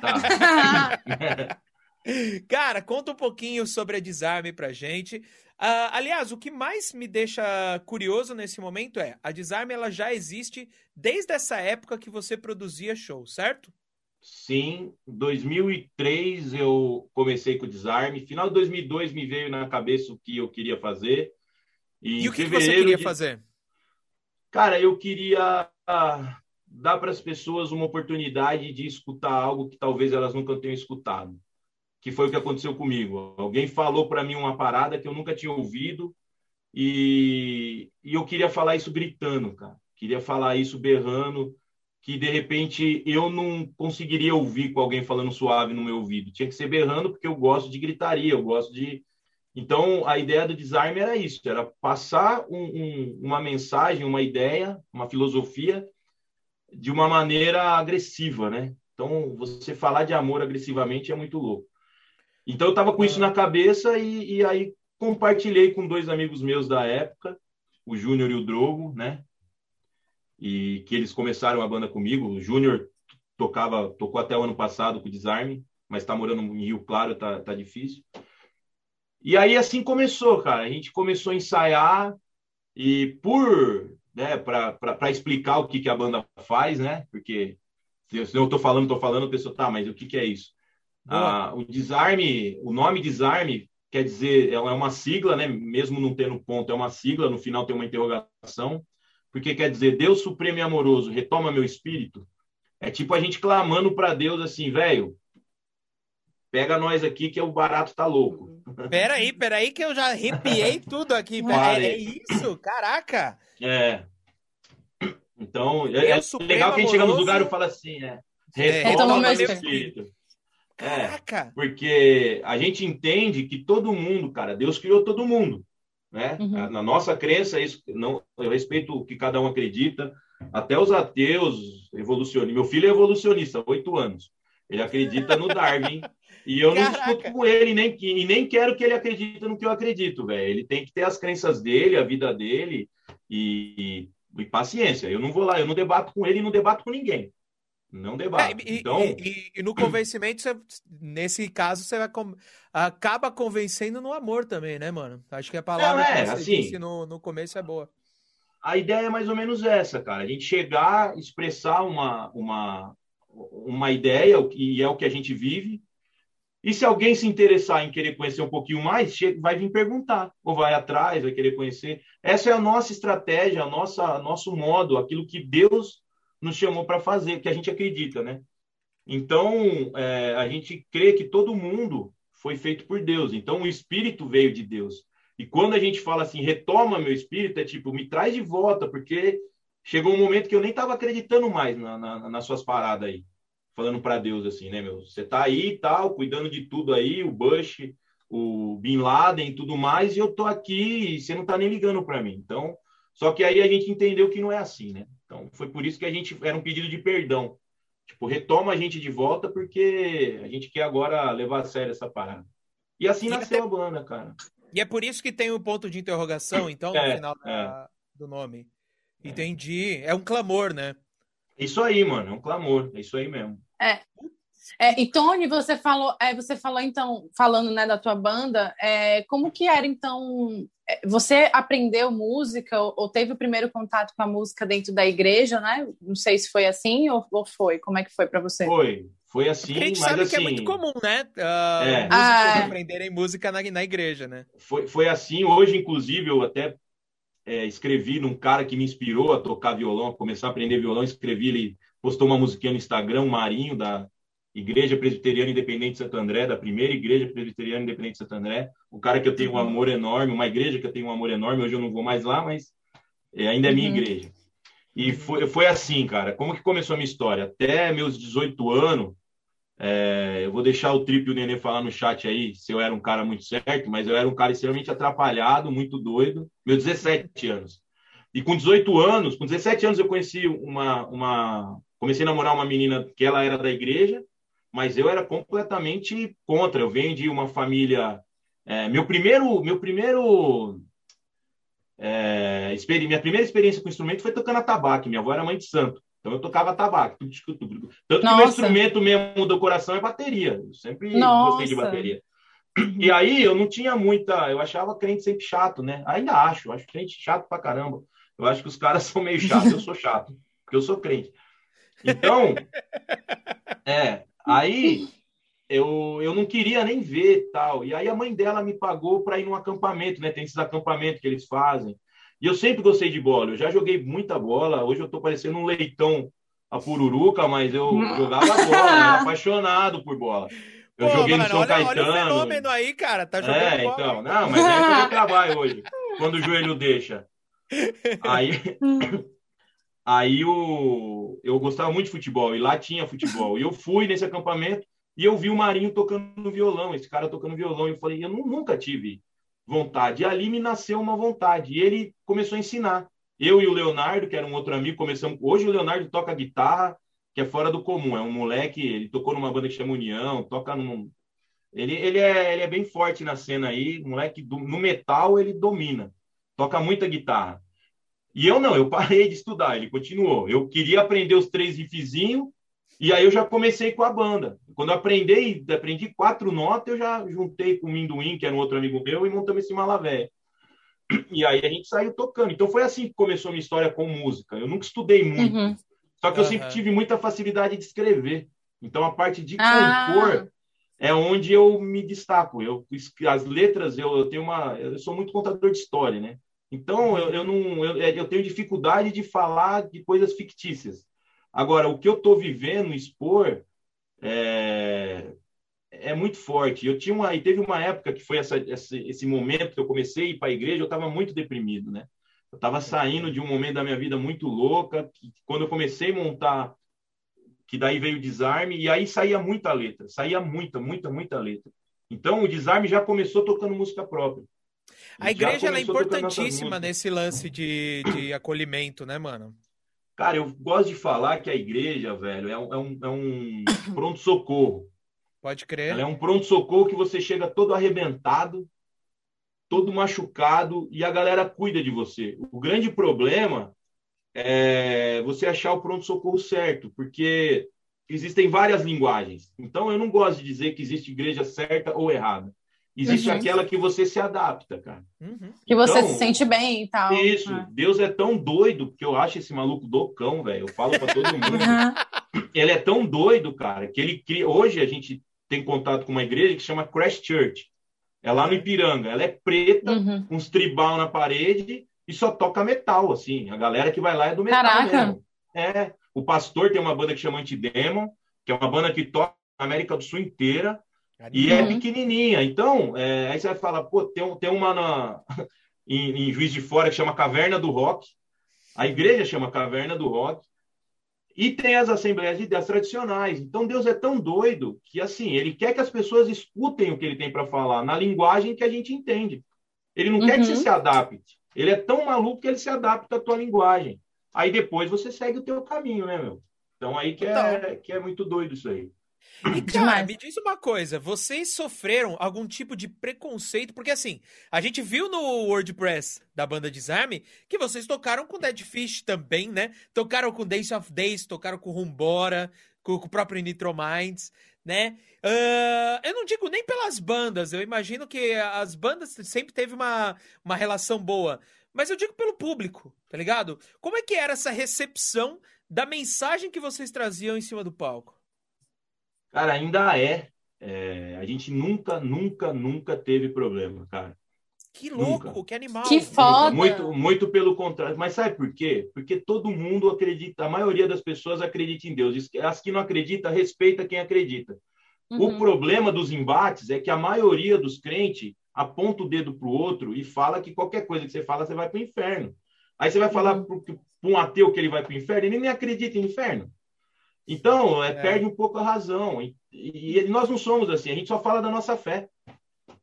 Tá. Cara, conta um pouquinho sobre a Desarme pra gente. Uh, aliás, o que mais me deixa curioso nesse momento é a Desarme ela já existe desde essa época que você produzia show, certo? Sim, 2003 eu comecei com o Desarme. Final de 2002 me veio na cabeça o que eu queria fazer. E, e o que, que, você queria de... fazer? Cara, eu queria ah, dar para as pessoas uma oportunidade de escutar algo que talvez elas nunca tenham escutado que foi o que aconteceu comigo. Alguém falou para mim uma parada que eu nunca tinha ouvido e, e eu queria falar isso gritando, cara. Queria falar isso berrando, que de repente eu não conseguiria ouvir com alguém falando suave no meu ouvido. Tinha que ser berrando porque eu gosto de gritaria, eu gosto de. Então a ideia do desarme era isso, era passar um, um, uma mensagem, uma ideia, uma filosofia de uma maneira agressiva, né? Então você falar de amor agressivamente é muito louco. Então eu estava com isso na cabeça e, e, aí compartilhei com dois amigos meus da época, o Júnior e o Drogo, né? E que eles começaram a banda comigo. O Júnior tocava, tocou até o ano passado com o Desarme, mas está morando em Rio Claro, tá, tá difícil. E aí assim começou, cara. A gente começou a ensaiar e por, né, para explicar o que, que a banda faz, né? Porque se eu estou falando, estou falando, a pessoa tá, mas o que, que é isso? Ah, o desarme, o nome desarme quer dizer, ela é uma sigla, né? Mesmo não tendo ponto, é uma sigla, no final tem uma interrogação, porque quer dizer, Deus supremo e amoroso, retoma meu espírito. É tipo a gente clamando para Deus assim, velho, pega nós aqui que o barato tá louco. Peraí, peraí que eu já arrepiei tudo aqui. É, é isso? Caraca! É. Então, é, é legal quem chega no lugar e fala assim, é, retoma meu espírito. Caraca! É, porque a gente entende que todo mundo, cara, Deus criou todo mundo, né? Uhum. Na nossa crença, isso não, eu respeito o que cada um acredita, até os ateus evolucionistas. Meu filho é evolucionista, oito anos. Ele acredita no Darwin. e eu não discuto com ele, nem, e nem quero que ele acredite no que eu acredito, velho. Ele tem que ter as crenças dele, a vida dele e, e, e paciência. Eu não vou lá, eu não debato com ele e não debato com ninguém. Não debate. É, e, então... E, e, no convencimento, você, nesse caso, você vai com... acaba convencendo no amor também, né, mano? Acho que a palavra Não, é, que você assim, disse no, no começo é boa. A ideia é mais ou menos essa, cara. A gente chegar, expressar uma, uma, uma ideia, e é o que a gente vive. E se alguém se interessar em querer conhecer um pouquinho mais, vai vir perguntar, ou vai atrás, vai querer conhecer. Essa é a nossa estratégia, a nossa, nosso modo, aquilo que Deus nos chamou para fazer, que a gente acredita, né? Então, é, a gente crê que todo mundo foi feito por Deus. Então, o Espírito veio de Deus. E quando a gente fala assim, retoma meu Espírito, é tipo, me traz de volta, porque chegou um momento que eu nem estava acreditando mais na, na, nas suas paradas aí. Falando para Deus assim, né, meu? Você tá aí e tal, cuidando de tudo aí, o Bush, o Bin Laden e tudo mais, e eu tô aqui e você não tá nem ligando para mim. Então, só que aí a gente entendeu que não é assim, né? Então, foi por isso que a gente era um pedido de perdão. Tipo, retoma a gente de volta porque a gente quer agora levar a sério essa parada. E assim e nasceu até... a banda, cara. E é por isso que tem o um ponto de interrogação, então, no é, final da, é. do nome. É. Entendi. É um clamor, né? Isso aí, mano, é um clamor. É isso aí mesmo. É. É, e Tony, você falou, é, você falou então, falando né, da tua banda, é, como que era então? É, você aprendeu música ou, ou, teve o primeiro contato com a música dentro da igreja, né? Não sei se foi assim ou, ou foi. Como é que foi para você? Foi, foi assim. Porque a gente mas sabe assim, que é muito assim, comum, né? Uh, é. ah, é. aprenderem música na, na igreja, né? Foi, foi assim. Hoje, inclusive, eu até é, escrevi num cara que me inspirou a tocar violão, a começar a aprender violão. Escrevi, ele postou uma musiquinha no Instagram, Marinho, da Igreja Presbiteriana Independente de Santo André, da primeira Igreja Presbiteriana Independente de Santo André, um cara que eu tenho um uhum. amor enorme, uma igreja que eu tenho um amor enorme, hoje eu não vou mais lá, mas é, ainda é minha uhum. igreja. E foi, foi assim, cara, como que começou a minha história? Até meus 18 anos, é, eu vou deixar o Trip e o Nenê falar no chat aí se eu era um cara muito certo, mas eu era um cara extremamente atrapalhado, muito doido, meus 17 anos. E com 18 anos, com 17 anos eu conheci uma, uma comecei a namorar uma menina que ela era da igreja, mas eu era completamente contra. Eu venho de uma família. É, meu primeiro, meu primeiro, é, minha primeira experiência com instrumento foi tocando tabaco. Minha avó era mãe de santo, então eu tocava tabaco. Tanto que meu instrumento mesmo do coração é bateria. Eu sempre Nossa. gostei de bateria. E aí eu não tinha muita, eu achava crente sempre chato, né? Ainda acho, acho crente chato pra caramba. Eu acho que os caras são meio chatos, eu sou chato, porque eu sou crente. Então, é, Aí eu, eu não queria nem ver tal. E aí a mãe dela me pagou para ir num acampamento, né? Tem esses acampamentos que eles fazem. E eu sempre gostei de bola. Eu já joguei muita bola. Hoje eu estou parecendo um leitão a pururuca, mas eu jogava bola, era apaixonado por bola. Eu Pô, joguei mano, no São olha, Caetano. Olha o fenômeno aí, cara. Tá jogando é, bola. então. Não, mas é que eu trabalho hoje. Quando o joelho deixa. Aí, Aí o, eu gostava muito de futebol e lá tinha futebol. E eu fui nesse acampamento e eu vi o Marinho tocando violão, esse cara tocando violão. E eu falei, eu nunca tive vontade. E ali me nasceu uma vontade. E ele começou a ensinar. Eu e o Leonardo, que era um outro amigo, começamos. Hoje o Leonardo toca guitarra, que é fora do comum. É um moleque, ele tocou numa banda que chama União, toca num. Ele, ele, é, ele é bem forte na cena aí, moleque do, no metal ele domina, toca muita guitarra. E eu não, eu parei de estudar, ele continuou. Eu queria aprender os três riffzinhos, e aí eu já comecei com a banda. Quando eu aprendi, aprendi quatro notas, eu já juntei com o Minduim, que era um outro amigo meu, e montamos esse malavé. E aí a gente saiu tocando. Então foi assim que começou a minha história com música. Eu nunca estudei muito, uhum. só que eu sempre tive muita facilidade de escrever. Então a parte de ah. compor é onde eu me destaco. Eu as letras eu, eu tenho uma, eu sou muito contador de história, né? Então, eu, eu não, eu, é, eu, tenho dificuldade de falar de coisas fictícias. Agora, o que eu estou vivendo, expor, é, é muito forte. Eu tinha uma, e teve uma época que foi essa, esse, esse momento que eu comecei a ir para a igreja, eu estava muito deprimido, né? Eu estava saindo de um momento da minha vida muito louca, que quando eu comecei a montar, que daí veio o desarme, e aí saía muita letra, saía muita, muita, muita letra. Então o desarme já começou tocando música própria. A igreja é importantíssima nesse lance de, de acolhimento, né, mano? Cara, eu gosto de falar que a igreja, velho, é um, é um, é pronto-socorro. Pode crer. Ela é um pronto-socorro que você chega todo arrebentado, todo machucado, e a galera cuida de você. O grande problema é você achar o pronto-socorro certo, porque existem várias linguagens. Então, eu não gosto de dizer que existe igreja certa ou errada. Existe uhum. aquela que você se adapta, cara. Uhum. Que você então, se sente bem e tal. Isso. É. Deus é tão doido que eu acho esse maluco do cão, velho. Eu falo para todo mundo. Uhum. Ele é tão doido, cara, que ele cria. Hoje a gente tem contato com uma igreja que chama Crash Church. É lá no Ipiranga. Ela é preta, uhum. com uns tribal na parede e só toca metal, assim. A galera que vai lá é do metal Caraca. mesmo. É. O pastor tem uma banda que chama Antidemon, que é uma banda que toca na América do Sul inteira. E é pequenininha. Então, é, aí você vai falar, pô, tem, tem uma na, em, em, Juiz de Fora que chama Caverna do Rock. A igreja chama Caverna do Rock. E tem as assembleias de Deus tradicionais. Então, Deus é tão doido que, assim, ele quer que as pessoas escutem o que ele tem para falar na linguagem que a gente entende. Ele não uhum. quer que você uhum. se adapte. Ele é tão maluco que ele se adapta à tua linguagem. Aí depois você segue o teu caminho, né, meu? Então aí que é, que é muito doido isso aí. E, cara, me diz uma coisa, vocês sofreram algum tipo de preconceito? Porque assim, a gente viu no WordPress da banda Desarme que vocês tocaram com Dead Fish também, né? Tocaram com Days of Days, tocaram com Rumbora, com, com o próprio Nitro Minds, né? Uh, eu não digo nem pelas bandas, eu imagino que as bandas sempre teve uma, uma relação boa. Mas eu digo pelo público, tá ligado? Como é que era essa recepção da mensagem que vocês traziam em cima do palco? Cara, ainda é. é. A gente nunca, nunca, nunca teve problema, cara. Que louco, nunca. que animal. Que foda. Muito, muito pelo contrário. Mas sabe por quê? Porque todo mundo acredita, a maioria das pessoas acredita em Deus. As que não acreditam, respeita quem acredita. Uhum. O problema dos embates é que a maioria dos crentes aponta o dedo para o outro e fala que qualquer coisa que você fala, você vai para o inferno. Aí você vai falar uhum. para um ateu que ele vai para o inferno, ele nem acredita em inferno. Então, é, é. perde um pouco a razão. E, e, nós não somos assim, a gente só fala da nossa fé.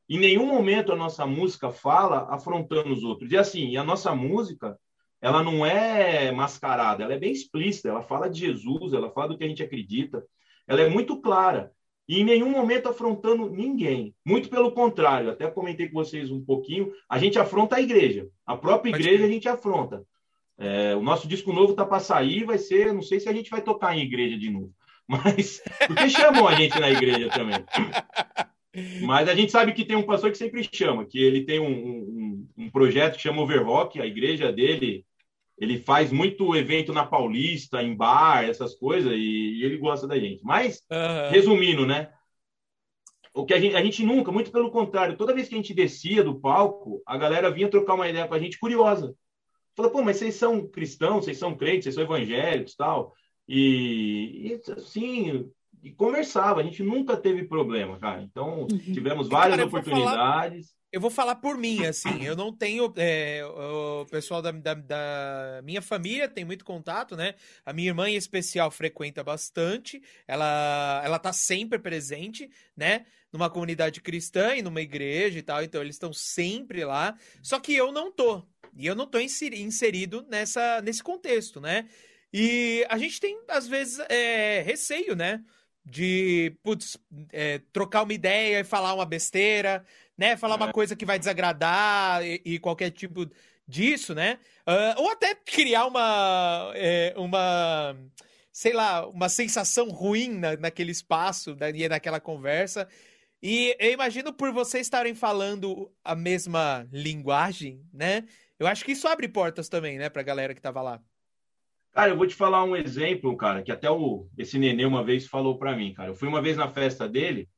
Em nenhum momento a nossa música fala afrontando os outros. E assim, a nossa música, ela não é mascarada, ela é bem explícita, ela fala de Jesus, ela fala do que a gente acredita, ela é muito clara. E em nenhum momento afrontando ninguém. Muito pelo contrário, até comentei com vocês um pouquinho, a gente afronta a igreja. A própria igreja a gente afronta. É, o nosso disco novo tá para sair, vai ser, não sei se a gente vai tocar em igreja de novo, mas porque chamam a gente na igreja também. Mas a gente sabe que tem um pastor que sempre chama, que ele tem um, um, um projeto que chama Overrock, a igreja dele, ele faz muito evento na Paulista, em bar, essas coisas, e, e ele gosta da gente. Mas, uhum. resumindo, né? O que a gente, a gente nunca, muito pelo contrário, toda vez que a gente descia do palco, a galera vinha trocar uma ideia com a gente curiosa. Falou, pô, mas vocês são cristãos, vocês são crentes, vocês são evangélicos tal. E, e assim, e conversava, a gente nunca teve problema, cara. Então, uhum. tivemos várias cara, oportunidades. Eu vou falar por mim, assim, eu não tenho. É, o pessoal da, da, da, minha família tem muito contato, né? A minha irmã, em especial, frequenta bastante. Ela, ela tá sempre presente, né? Numa comunidade cristã e numa igreja e tal, então eles estão sempre lá. Só que eu não tô. E eu não estou inserido nessa, nesse contexto, né? E a gente tem, às vezes, é, receio, né? De, putz, é, trocar uma ideia e falar uma besteira, né? Falar uma é. coisa que vai desagradar e, e qualquer tipo disso, né? Uh, ou até criar uma, é, uma, sei lá, uma sensação ruim na, naquele espaço, na, naquela conversa. E eu imagino por vocês estarem falando a mesma linguagem, né? Eu acho que isso abre portas também, né, pra galera que tava lá. Cara, eu vou te falar um exemplo, cara, que até o, esse nenê uma vez falou para mim, cara. Eu fui uma vez na festa dele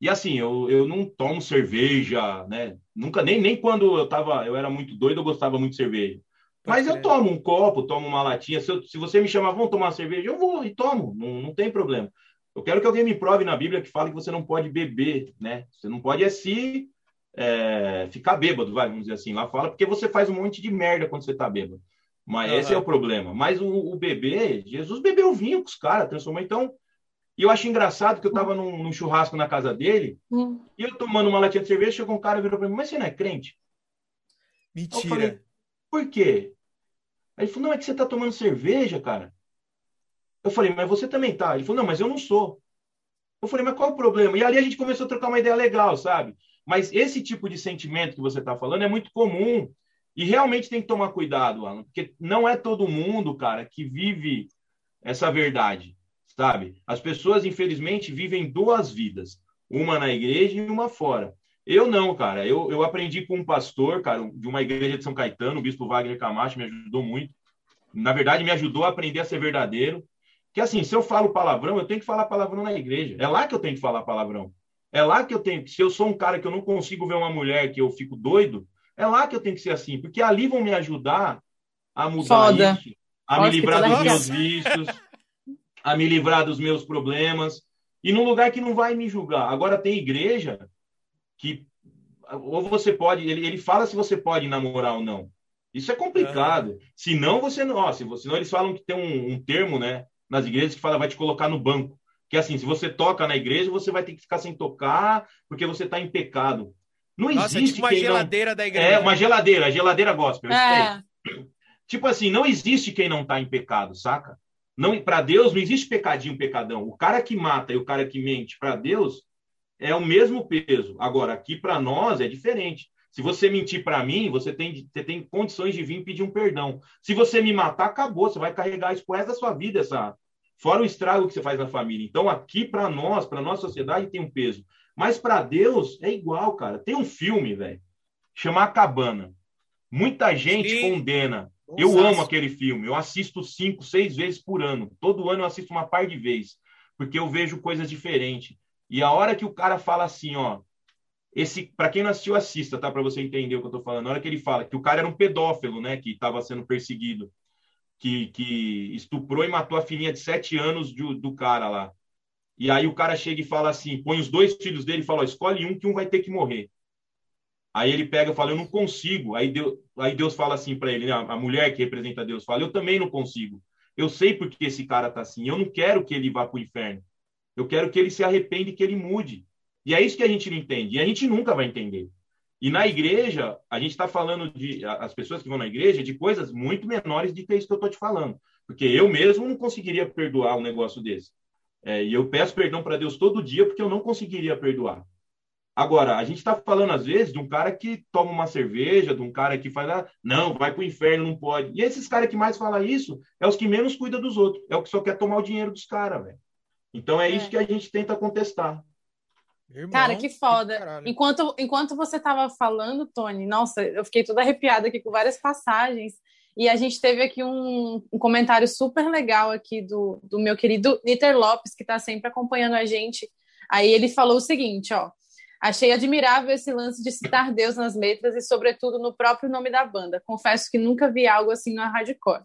e assim, eu, eu não tomo cerveja, né? Nunca, nem, nem quando eu tava, eu era muito doido, eu gostava muito de cerveja. Mas eu tomo um copo, tomo uma latinha. Se, eu, se você me chamar, vamos tomar cerveja, eu vou e tomo, não, não tem problema. Eu quero que alguém me prove na Bíblia que fala que você não pode beber, né? Você não pode é se é, ficar bêbado, vai, vamos dizer assim. Lá fala porque você faz um monte de merda quando você tá bêbado. Mas uhum. esse é o problema. Mas o, o bebê, Jesus bebeu vinho com os caras, transformou. Então, e eu acho engraçado que eu tava num, num churrasco na casa dele, uhum. e eu tomando uma latinha de cerveja, chegou um cara e virou pra mim, mas você não é crente? Mentira. Eu falei, por quê? Aí ele falou, não, é que você tá tomando cerveja, cara. Eu falei, mas você também tá. Ele falou, não, mas eu não sou. Eu falei, mas qual é o problema? E ali a gente começou a trocar uma ideia legal, sabe? Mas esse tipo de sentimento que você está falando é muito comum e realmente tem que tomar cuidado, Alan, porque não é todo mundo, cara, que vive essa verdade, sabe? As pessoas, infelizmente, vivem duas vidas, uma na igreja e uma fora. Eu não, cara. Eu, eu aprendi com um pastor, cara, de uma igreja de São Caetano, o bispo Wagner Camacho, me ajudou muito. Na verdade, me ajudou a aprender a ser verdadeiro. Que assim, se eu falo palavrão, eu tenho que falar palavrão na igreja. É lá que eu tenho que falar palavrão. É lá que eu tenho. Se eu sou um cara que eu não consigo ver uma mulher que eu fico doido, é lá que eu tenho que ser assim, porque ali vão me ajudar a mudar Foda. isso, a Nossa, me livrar dos meus vícios, a me livrar dos meus problemas, e num lugar que não vai me julgar. Agora tem igreja que ou você pode, ele, ele fala se você pode namorar ou não. Isso é complicado. Se não, você não. Ó, se, senão eles falam que tem um, um termo, né, nas igrejas que fala vai te colocar no banco. Que assim, se você toca na igreja, você vai ter que ficar sem tocar, porque você está em pecado. Não Nossa, existe. É tipo uma geladeira não... da igreja. É, uma geladeira, a geladeira gospel. É. Tipo assim, não existe quem não está em pecado, saca? Não, para Deus não existe pecadinho, pecadão. O cara que mata e o cara que mente, para Deus é o mesmo peso. Agora, aqui para nós é diferente. Se você mentir para mim, você tem, você tem condições de vir pedir um perdão. Se você me matar, acabou. Você vai carregar isso resto da sua vida, essa, Fora o estrago que você faz na família. Então, aqui, para nós, para nossa sociedade, tem um peso. Mas para Deus é igual, cara. Tem um filme, velho, chama A Cabana. Muita gente Sim. condena. Eu amo aquele filme. Eu assisto cinco, seis vezes por ano. Todo ano eu assisto uma par de vezes. Porque eu vejo coisas diferentes. E a hora que o cara fala assim, ó. Esse, para quem não assistiu, assista, tá? Para você entender o que eu tô falando. Na hora que ele fala que o cara era um pedófilo, né? Que estava sendo perseguido que, que estuprou e matou a filhinha de sete anos do, do cara lá. E aí o cara chega e fala assim, põe os dois filhos dele e fala, escolhe um que um vai ter que morrer. Aí ele pega e fala, eu não consigo. Aí Deus, aí Deus fala assim para ele, né? a mulher que representa Deus fala, eu também não consigo. Eu sei porque esse cara tá assim. Eu não quero que ele vá para o inferno. Eu quero que ele se arrependa e que ele mude. E é isso que a gente não entende. E a gente nunca vai entender. E na igreja, a gente está falando de as pessoas que vão na igreja de coisas muito menores do que isso que eu estou te falando. Porque eu mesmo não conseguiria perdoar um negócio desse. É, e eu peço perdão para Deus todo dia porque eu não conseguiria perdoar. Agora, a gente está falando, às vezes, de um cara que toma uma cerveja, de um cara que faz, ah, não, vai para o inferno, não pode. E esses caras que mais falam isso é os que menos cuidam dos outros, é o que só quer tomar o dinheiro dos caras, velho. Então é, é isso que a gente tenta contestar. Irmão, Cara, que foda. enquanto, enquanto você tava falando, Tony, nossa, eu fiquei toda arrepiada aqui com várias passagens. E a gente teve aqui um, um comentário super legal aqui do, do meu querido Niter Lopes, que está sempre acompanhando a gente. Aí ele falou o seguinte, ó. Achei admirável esse lance de citar Deus nas letras e, sobretudo, no próprio nome da banda. Confesso que nunca vi algo assim no hardcore.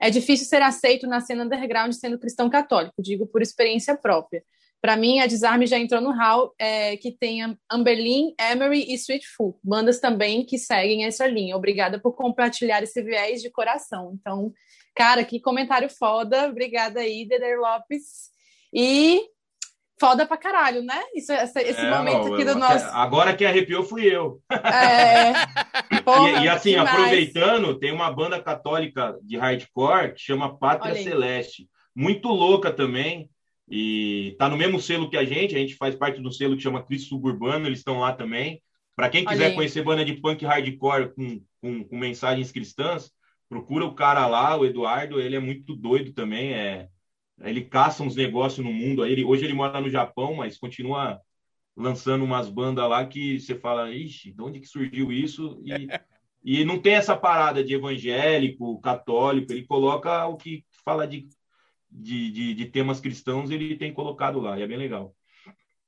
É difícil ser aceito na cena underground sendo cristão católico, digo por experiência própria. Para mim, a Desarme já entrou no hall, é, que tem Amberlin, Emery e Sweet Fool, bandas também que seguem essa linha. Obrigada por compartilhar esse viés de coração. Então, cara, que comentário foda. Obrigada aí, Deder Lopes. E foda pra caralho, né? Isso, esse, esse é, momento aqui do nosso. Agora quem arrepiou fui eu. É. Porra, e, e, assim, demais. aproveitando, tem uma banda católica de hardcore que chama Pátria Celeste. Muito louca também. E tá no mesmo selo que a gente, a gente faz parte do selo que chama Cristo Suburbano, eles estão lá também. Para quem quiser conhecer banda de punk hardcore com, com, com, mensagens cristãs, procura o cara lá, o Eduardo, ele é muito doido também, é ele caça uns negócios no mundo. Ele, hoje ele mora no Japão, mas continua lançando umas bandas lá que você fala, ixi, de onde que surgiu isso? E, e não tem essa parada de evangélico, católico, ele coloca o que fala de de, de, de temas cristãos ele tem colocado lá, e é bem legal.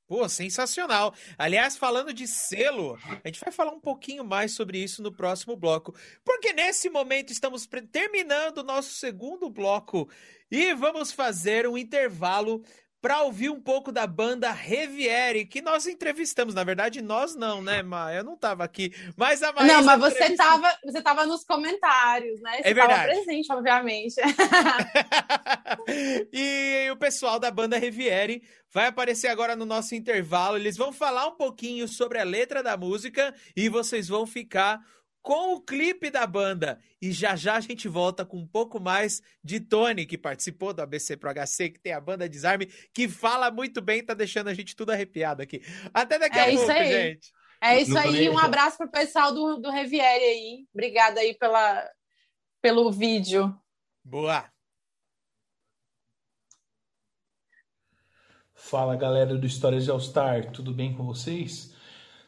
Pô, sensacional. Aliás, falando de selo, a gente vai falar um pouquinho mais sobre isso no próximo bloco. Porque nesse momento estamos terminando o nosso segundo bloco e vamos fazer um intervalo para ouvir um pouco da banda Reviere, que nós entrevistamos. Na verdade, nós não, né, Ma? Eu não tava aqui, mas a Maísa Não, mas você tava, você tava nos comentários, né? Você é verdade. Tava presente, obviamente. e o pessoal da banda Reviere vai aparecer agora no nosso intervalo. Eles vão falar um pouquinho sobre a letra da música e vocês vão ficar com o clipe da banda. E já já a gente volta com um pouco mais de Tony, que participou do ABC Pro HC, que tem a banda Desarme, que fala muito bem, tá deixando a gente tudo arrepiado aqui. Até daqui é a pouco, aí. gente. É isso aí, um abraço pro pessoal do, do Reviere aí. Obrigada aí pela, pelo vídeo. Boa! Fala galera do Histórias de All Star, tudo bem com vocês?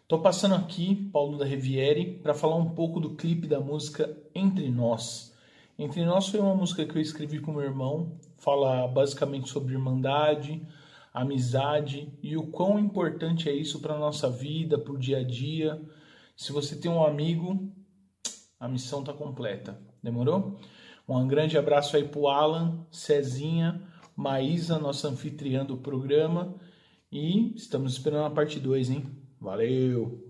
Tô passando aqui, Paulo da Riviere, para falar um pouco do clipe da música Entre Nós. Entre Nós foi uma música que eu escrevi com meu irmão, fala basicamente sobre irmandade, amizade e o quão importante é isso para nossa vida, para o dia a dia. Se você tem um amigo, a missão tá completa. Demorou? Um grande abraço aí pro Alan, Cezinha, Maísa, nossa anfitriã do programa. E estamos esperando a parte 2, hein? Valeu!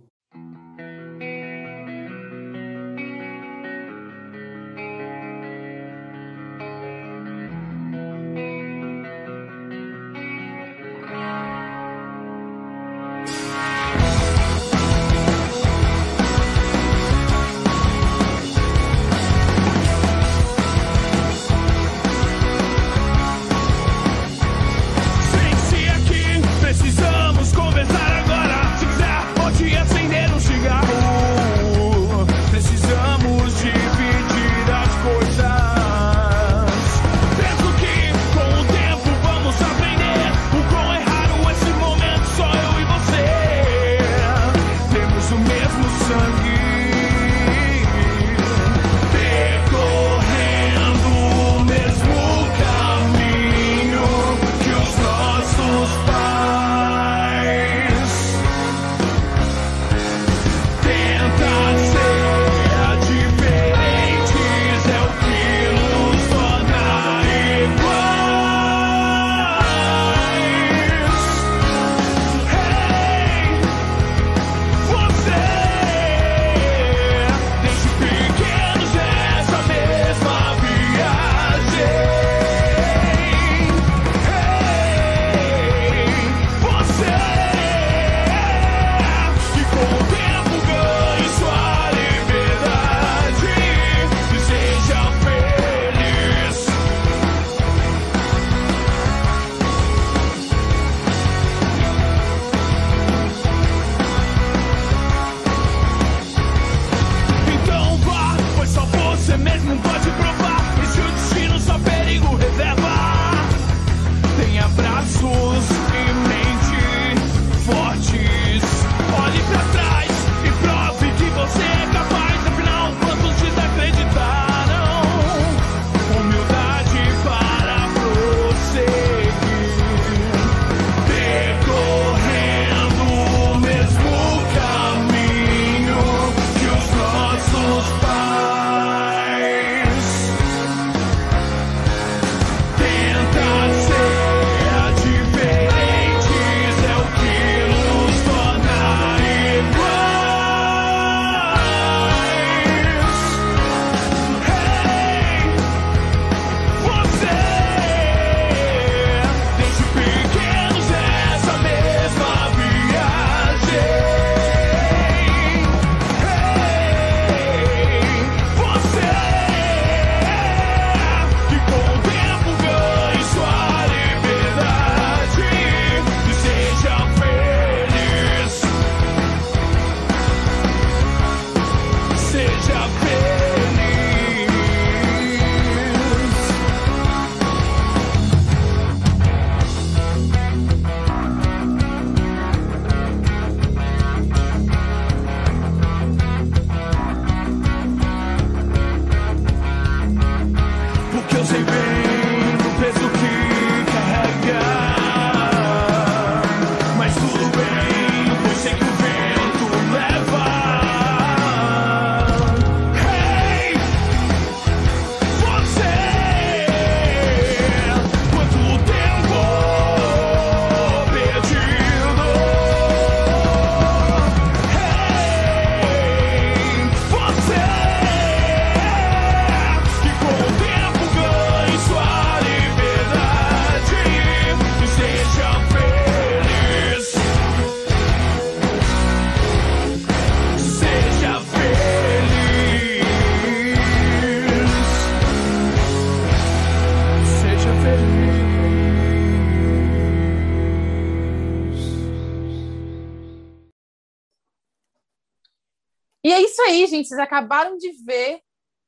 Gente. Vocês acabaram de ver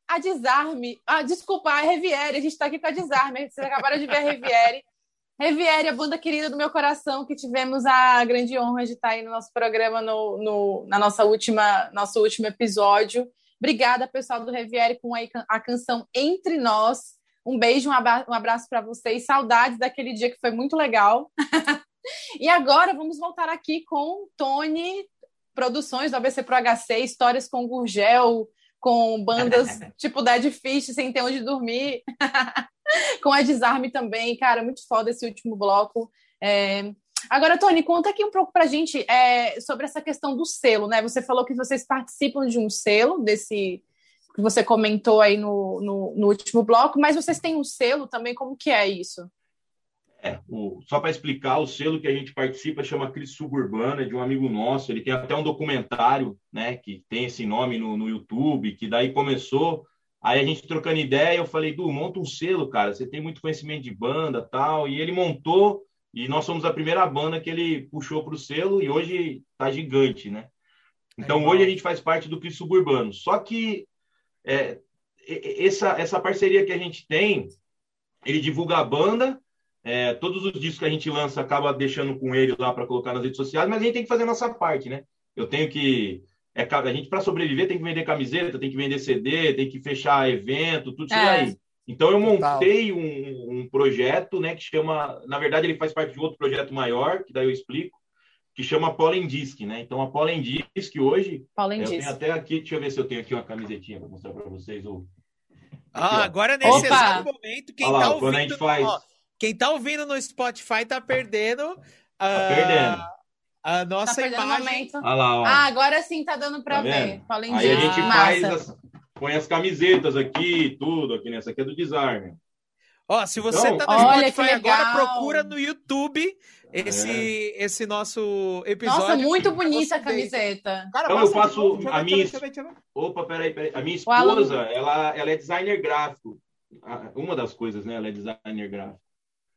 a Desarme. Ah, desculpa, a Reviere. A gente está aqui com a Desarme. Vocês acabaram de ver a Reviere. Reviere, a banda querida do meu coração, que tivemos a grande honra de estar aí no nosso programa, no, no na nossa última, nosso último episódio. Obrigada, pessoal do Reviere, com a, a canção Entre Nós. Um beijo, um um abraço para vocês. Saudades daquele dia que foi muito legal. e agora vamos voltar aqui com Tony Produções do ABC Pro HC, histórias com Gurgel, com bandas tipo Dead Fish, sem ter onde dormir. com a Desarme também, cara, muito foda esse último bloco. É... Agora, Tony, conta aqui um pouco pra gente é, sobre essa questão do selo, né? Você falou que vocês participam de um selo, desse que você comentou aí no, no, no último bloco, mas vocês têm um selo também, como que é isso? É, o, só para explicar, o selo que a gente participa chama Cris Suburbana, de um amigo nosso. Ele tem até um documentário, né, que tem esse nome no, no YouTube, que daí começou Aí a gente trocando ideia, eu falei, Du, monta um selo, cara. Você tem muito conhecimento de banda tal. E ele montou, e nós somos a primeira banda que ele puxou para o selo, e hoje tá gigante, né? Então é hoje a gente faz parte do Cris Suburbano. Só que é, essa, essa parceria que a gente tem, ele divulga a banda, é, todos os discos que a gente lança acaba deixando com ele lá para colocar nas redes sociais, mas a gente tem que fazer a nossa parte, né? Eu tenho que é, a gente, para sobreviver, tem que vender camiseta, tem que vender CD, tem que fechar evento, tudo isso é. aí. Então, eu montei um, um, projeto, né, que chama. Na verdade, ele faz parte de outro projeto maior, que daí eu explico, que chama Pollen Disc, né? Então, a Pollen Disc hoje. Pollen eu Disc. tenho até aqui, deixa eu ver se eu tenho aqui uma camisetinha para mostrar para vocês. Ou... Ah, agora nesse Opa! exato momento, quem Olha tá lá, ouvindo. Faz... Ó, quem tá ouvindo no Spotify tá perdendo. Tá uh... perdendo a nossa tá imagem. Olha lá, ó. Ah, agora sim tá dando para tá ver. Falem Aí a gente faz as, põe as camisetas aqui, tudo aqui nessa aqui é do design. Ó, se você então, tá no olha, Spotify agora, procura no YouTube esse, é. esse nosso episódio. Nossa, muito bonita a camiseta. Cara, então eu faço a minha. Opa, peraí, peraí. A minha esposa, ela, ela é designer gráfico. Uma das coisas, né? Ela é designer gráfico.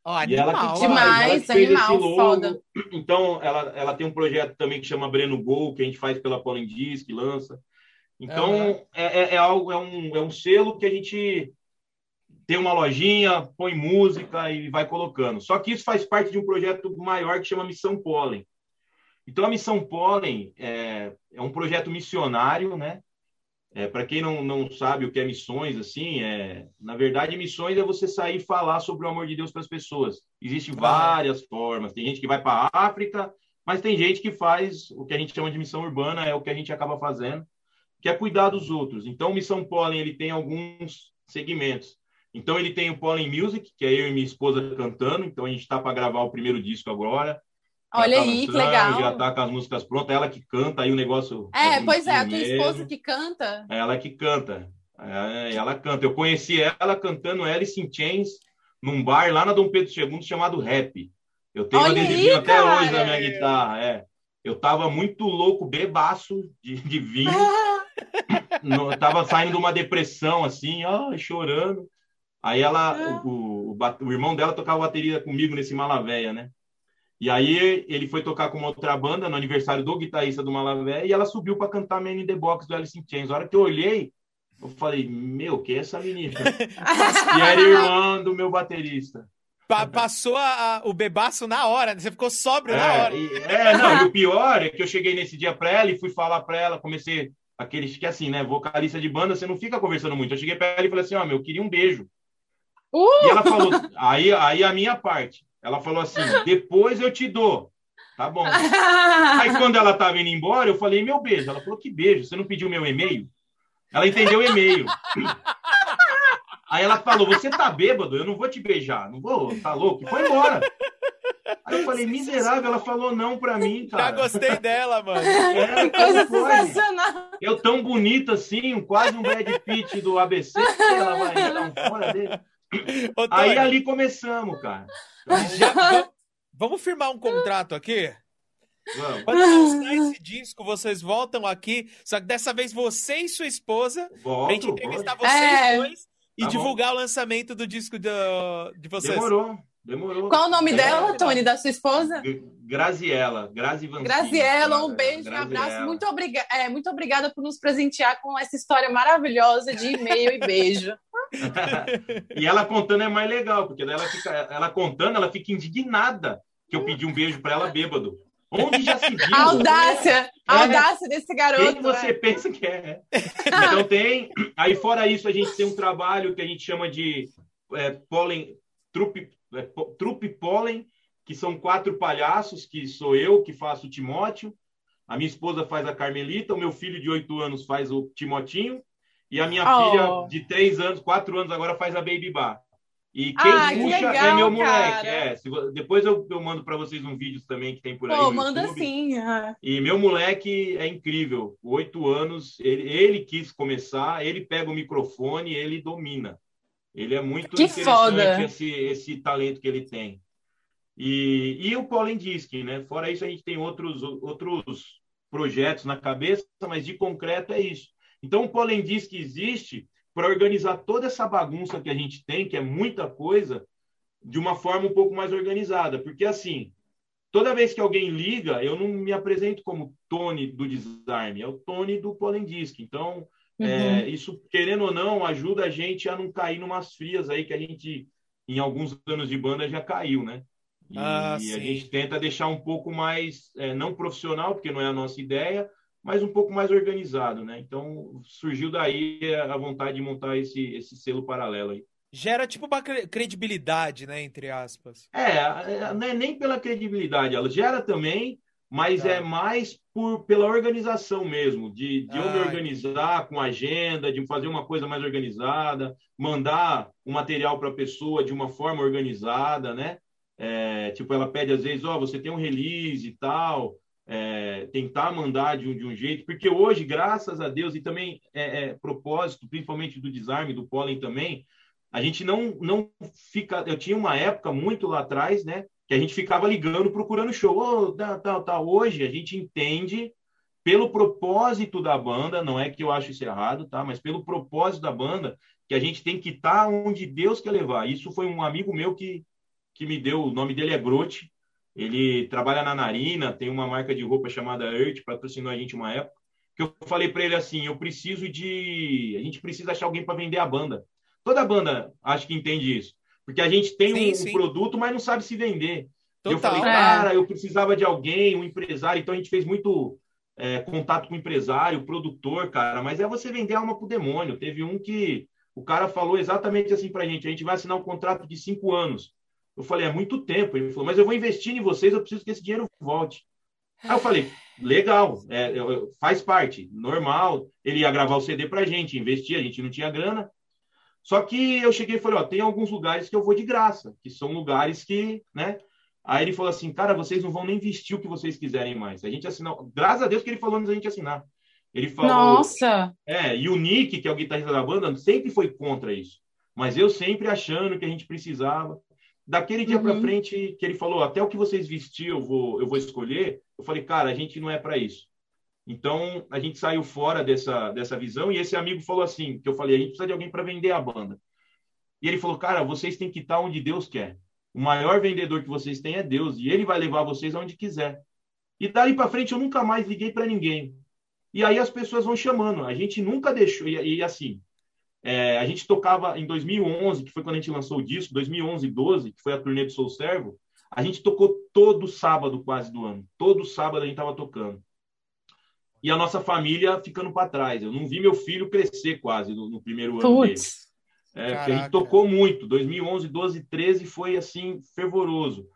Oh, e ela que demais, ela animal, logo. foda. Então, ela, ela tem um projeto também que chama Breno Gol, que a gente faz pela Pollen Disc, lança. Então, é, é, é, algo, é um, é um selo que a gente tem uma lojinha, põe música e vai colocando. Só que isso faz parte de um projeto maior que chama Missão Pollen. Então, a Missão Pollen é, é um projeto missionário, né? É, para quem não, não sabe o que é missões, assim, é, na verdade, missões é você sair e falar sobre o amor de Deus para as pessoas. Existem várias formas. Tem gente que vai para a África, mas tem gente que faz o que a gente chama de missão urbana, é o que a gente acaba fazendo, que é cuidar dos outros. Então, Missão Pollen ele tem alguns segmentos. Então, ele tem o Pollen Music, que é eu e minha esposa cantando. Então, a gente está para gravar o primeiro disco agora. Olha tá aí, que legal. Já tá com as músicas prontas, ela que canta, aí o negócio. É, pois é, a tua mesmo. esposa que canta. É ela que canta. É, ela canta. Eu conheci ela cantando Alice in Chains num bar lá na Dom Pedro II chamado Rap. Eu tenho Olha adesivinho até cara. hoje na minha guitarra. É. Eu tava muito louco, bebaço de, de vinho. no, tava saindo de uma depressão, assim, ó, chorando. Aí ela, ah. o, o, o, o irmão dela tocava bateria comigo nesse Malavéia, né? E aí ele foi tocar com uma outra banda no aniversário do guitarrista do Malavé e ela subiu para cantar Man in the Box do Alice in Chains. A hora que eu olhei, eu falei, meu, que é essa menina? e era irmã do meu baterista. Pa passou a, a, o bebaço na hora, você ficou sóbrio é, na hora. E, é, não, e o pior é que eu cheguei nesse dia para ela e fui falar para ela, comecei aqueles que é assim, né, vocalista de banda, você não fica conversando muito. Eu cheguei para ela e falei assim, ó, oh, meu, eu queria um beijo. Uh! E ela falou, aí, aí a minha parte. Ela falou assim: depois eu te dou. Tá bom. Aí quando ela estava indo embora, eu falei: meu beijo. Ela falou: que beijo? Você não pediu meu e-mail? Ela entendeu o e-mail. Aí ela falou: Você tá bêbado? Eu não vou te beijar. Não vou, tá louco? E foi embora. Aí eu falei: Miserável. Ela falou não pra mim, cara. Já gostei dela, mano. É, coisa sensacional. Eu tão bonito assim, quase um Brad Pitt do ABC. Ela vai dar um fora dele. Ô, Aí ali começamos, cara. Já, vamos firmar um contrato aqui? Vamos. Quando lançar esse disco, vocês voltam aqui. Só que dessa vez você e sua esposa. Volto, pra gente entrevistar vocês é. dois e tá divulgar bom. o lançamento do disco de, de vocês. Demorou. Demorou. Qual o nome é, dela, Tony, da sua esposa? Graziela. Grazi Graziela, um beijo, um abraço. Muito, obriga é, muito obrigada por nos presentear com essa história maravilhosa de e-mail e beijo. e ela contando é mais legal, porque ela, fica, ela contando, ela fica indignada que eu pedi um beijo para ela bêbado. Onde já se viu? A audácia, a é. audácia desse garoto. Quem você é. pensa que é? Então tem. Aí, fora isso, a gente tem um trabalho que a gente chama de é, pólen, trupe, é, trupe pólen, que são quatro palhaços, que sou eu que faço o Timóteo. A minha esposa faz a Carmelita, o meu filho de oito anos faz o Timotinho, e a minha oh. filha de três anos, quatro anos agora faz a Baby Bar. E quem ah, puxa que é legal, é meu moleque. É, se, depois eu, eu mando para vocês um vídeo também que tem por aí. Pô, manda sim. Uhum. E meu moleque é incrível. Oito anos, ele, ele quis começar, ele pega o microfone, ele domina. Ele é muito que interessante foda. Esse, esse talento que ele tem. E, e o Pollen Disc, né? Fora isso, a gente tem outros, outros projetos na cabeça, mas de concreto é isso. Então, o Pollen Disc existe para organizar toda essa bagunça que a gente tem, que é muita coisa, de uma forma um pouco mais organizada. Porque, assim, toda vez que alguém liga, eu não me apresento como Tony do Desarme, é o Tony do Pollen Disc. Então, é, uhum. é, isso, querendo ou não, ajuda a gente a não cair numas frias aí que a gente, em alguns anos de banda, já caiu, né? E, ah, e a gente tenta deixar um pouco mais, é, não profissional, porque não é a nossa ideia, mas um pouco mais organizado, né? Então surgiu daí a vontade de montar esse, esse selo paralelo aí. Gera tipo uma credibilidade, né? Entre aspas. É, não é nem pela credibilidade, ela gera também, mas tá. é mais por, pela organização mesmo, de, de ah, eu me organizar com agenda, de fazer uma coisa mais organizada, mandar o material para a pessoa de uma forma organizada, né? É, tipo, ela pede às vezes, ó, oh, você tem um release e tal, é, tentar mandar de um, de um jeito, porque hoje, graças a Deus, e também é, é, propósito, principalmente do desarme, do pólen também, a gente não, não fica. Eu tinha uma época muito lá atrás, né? Que a gente ficava ligando, procurando show. Oh, tá, tá. Hoje a gente entende pelo propósito da banda, não é que eu acho isso errado, tá? Mas pelo propósito da banda, que a gente tem que estar tá onde Deus quer levar. Isso foi um amigo meu que, que me deu, o nome dele é Grote, ele trabalha na Narina, tem uma marca de roupa chamada Earth, patrocinou a gente uma época. Que eu falei para ele assim: eu preciso de. A gente precisa achar alguém para vender a banda. Toda banda acho que entende isso. Porque a gente tem sim, um, sim. produto, mas não sabe se vender. Total. Eu falei, é. cara, eu precisava de alguém, um empresário. Então a gente fez muito é, contato com o empresário, produtor, cara. Mas é você vender alma pro demônio. Teve um que o cara falou exatamente assim pra gente: a gente vai assinar um contrato de cinco anos. Eu falei, é muito tempo. Ele falou, mas eu vou investir em vocês, eu preciso que esse dinheiro volte. Aí eu falei, legal, é, faz parte, normal. Ele ia gravar o CD pra gente, investir, a gente não tinha grana. Só que eu cheguei e falei, ó, tem alguns lugares que eu vou de graça, que são lugares que, né? Aí ele falou assim, cara, vocês não vão nem vestir o que vocês quiserem mais. A gente assinou, graças a Deus que ele falou antes da gente assinar. Ele falou. Nossa! É, e o Nick, que é o guitarrista da banda, sempre foi contra isso. Mas eu sempre achando que a gente precisava. Daquele dia uhum. para frente que ele falou, até o que vocês vestir eu vou, eu vou escolher, eu falei, cara, a gente não é para isso. Então, a gente saiu fora dessa, dessa visão e esse amigo falou assim, que eu falei, a gente precisa de alguém para vender a banda. E ele falou, cara, vocês têm que estar onde Deus quer. O maior vendedor que vocês têm é Deus e ele vai levar vocês aonde quiser. E dali para frente eu nunca mais liguei para ninguém. E aí as pessoas vão chamando. A gente nunca deixou e, e assim, é, a gente tocava em 2011, que foi quando a gente lançou o disco, 2011 e 12, que foi a turnê do Sou Servo, a gente tocou todo sábado quase do ano. Todo sábado a gente estava tocando. E a nossa família ficando para trás. Eu não vi meu filho crescer quase no, no primeiro ano Puts. dele. É, a gente tocou muito. 2011, 12, 13 foi assim fervoroso.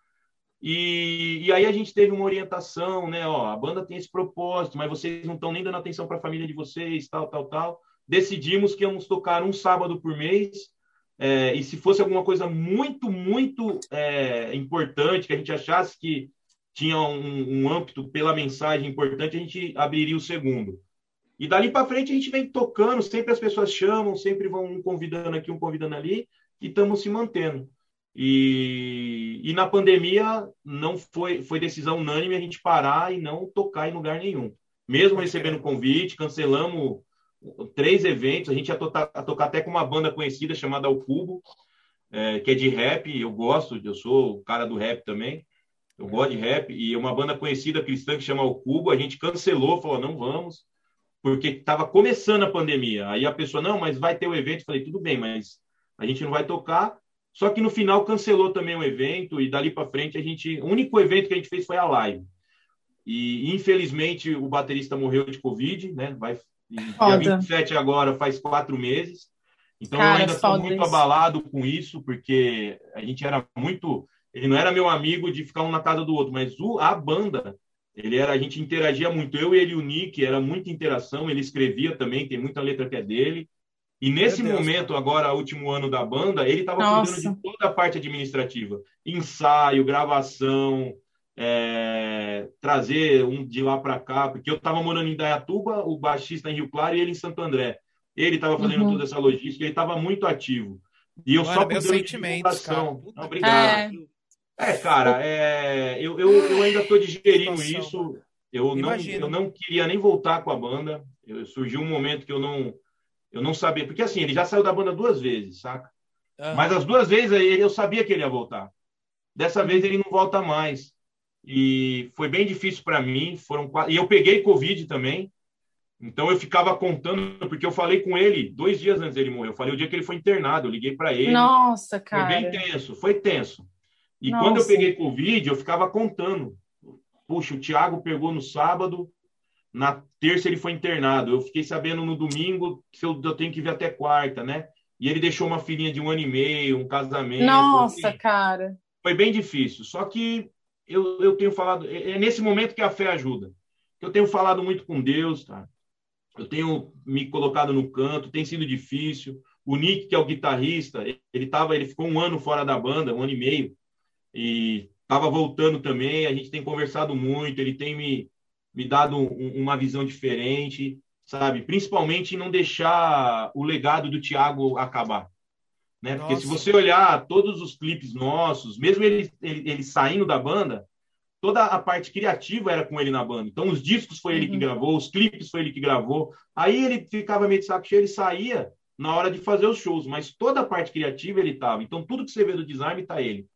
E, e, aí a gente teve uma orientação, né? Ó, a banda tem esse propósito, mas vocês não estão nem dando atenção para a família de vocês, tal, tal, tal decidimos que íamos tocar um sábado por mês. É, e se fosse alguma coisa muito, muito é, importante, que a gente achasse que tinha um, um âmbito pela mensagem importante, a gente abriria o segundo. E dali para frente a gente vem tocando, sempre as pessoas chamam, sempre vão um convidando aqui, um convidando ali, e estamos se mantendo. E, e na pandemia não foi, foi decisão unânime a gente parar e não tocar em lugar nenhum. Mesmo recebendo convite, cancelamos três eventos. A gente ia tocar, tocar até com uma banda conhecida chamada O Cubo. é, que é de rap, eu gosto, eu sou o cara do rap também, eu gosto de rap, e uma banda conhecida cristã que chama O Cubo, a gente cancelou, falou, não vamos, porque estava começando a pandemia. Aí a pessoa, não, mas vai ter o evento. Eu falei, tudo bem, mas a gente não vai tocar. Só que no final cancelou também o evento, e dali para frente a gente. O único evento que a gente fez foi a live. E infelizmente o baterista morreu de Covid, né? Vai, dia 27 agora faz quatro meses. Então Cara, eu ainda estou muito isso. abalado com isso, porque a gente era muito. Ele não era meu amigo de ficar um na casa do outro, mas o, a banda, ele era, a gente interagia muito. Eu e ele, o Nick, era muita interação. Ele escrevia também, tem muita letra que é dele. E nesse momento, agora, último ano da banda, ele estava cuidando de toda a parte administrativa: ensaio, gravação, é, trazer um de lá para cá, porque eu estava morando em Dayatuba, o baixista em Rio Claro e ele em Santo André. Ele estava fazendo uhum. toda essa logística, ele estava muito ativo. E eu Mano, só meus sentimentos, cara. obrigado. É, é cara, é, eu, eu, eu ainda estou digerindo isso. Eu não, eu não queria nem voltar com a banda. Eu, surgiu um momento que eu não, eu não sabia, porque assim, ele já saiu da banda duas vezes, saca? Uhum. Mas as duas vezes aí eu sabia que ele ia voltar. Dessa vez ele não volta mais. E foi bem difícil para mim. Foram quatro... E eu peguei Covid também. Então eu ficava contando, porque eu falei com ele dois dias antes dele morrer. Eu falei o dia que ele foi internado, eu liguei para ele. Nossa, cara. Foi bem tenso, foi tenso. E Nossa. quando eu peguei Covid, eu ficava contando. Puxa, o Thiago pegou no sábado, na terça ele foi internado. Eu fiquei sabendo no domingo que eu, eu tenho que vir até quarta, né? E ele deixou uma filhinha de um ano e meio, um casamento. Nossa, assim. cara. Foi bem difícil. Só que eu, eu tenho falado, é, é nesse momento que a fé ajuda. Eu tenho falado muito com Deus, tá? Eu tenho me colocado no canto, tem sido difícil. O Nick, que é o guitarrista, ele tava, ele ficou um ano fora da banda, um ano e meio, e estava voltando também. A gente tem conversado muito, ele tem me, me dado um, uma visão diferente, sabe? Principalmente não deixar o legado do Thiago acabar. Né? Porque se você olhar todos os clipes nossos, mesmo ele, ele, ele, saindo da banda, toda a parte criativa era com ele na banda. Então, os discos foi ele uhum. que gravou, os clipes foi ele que gravou. Aí ele ficava meio de saco cheio, ele saía na hora de fazer os shows, mas toda a parte criativa ele estava. Então, tudo que você vê do design está ele.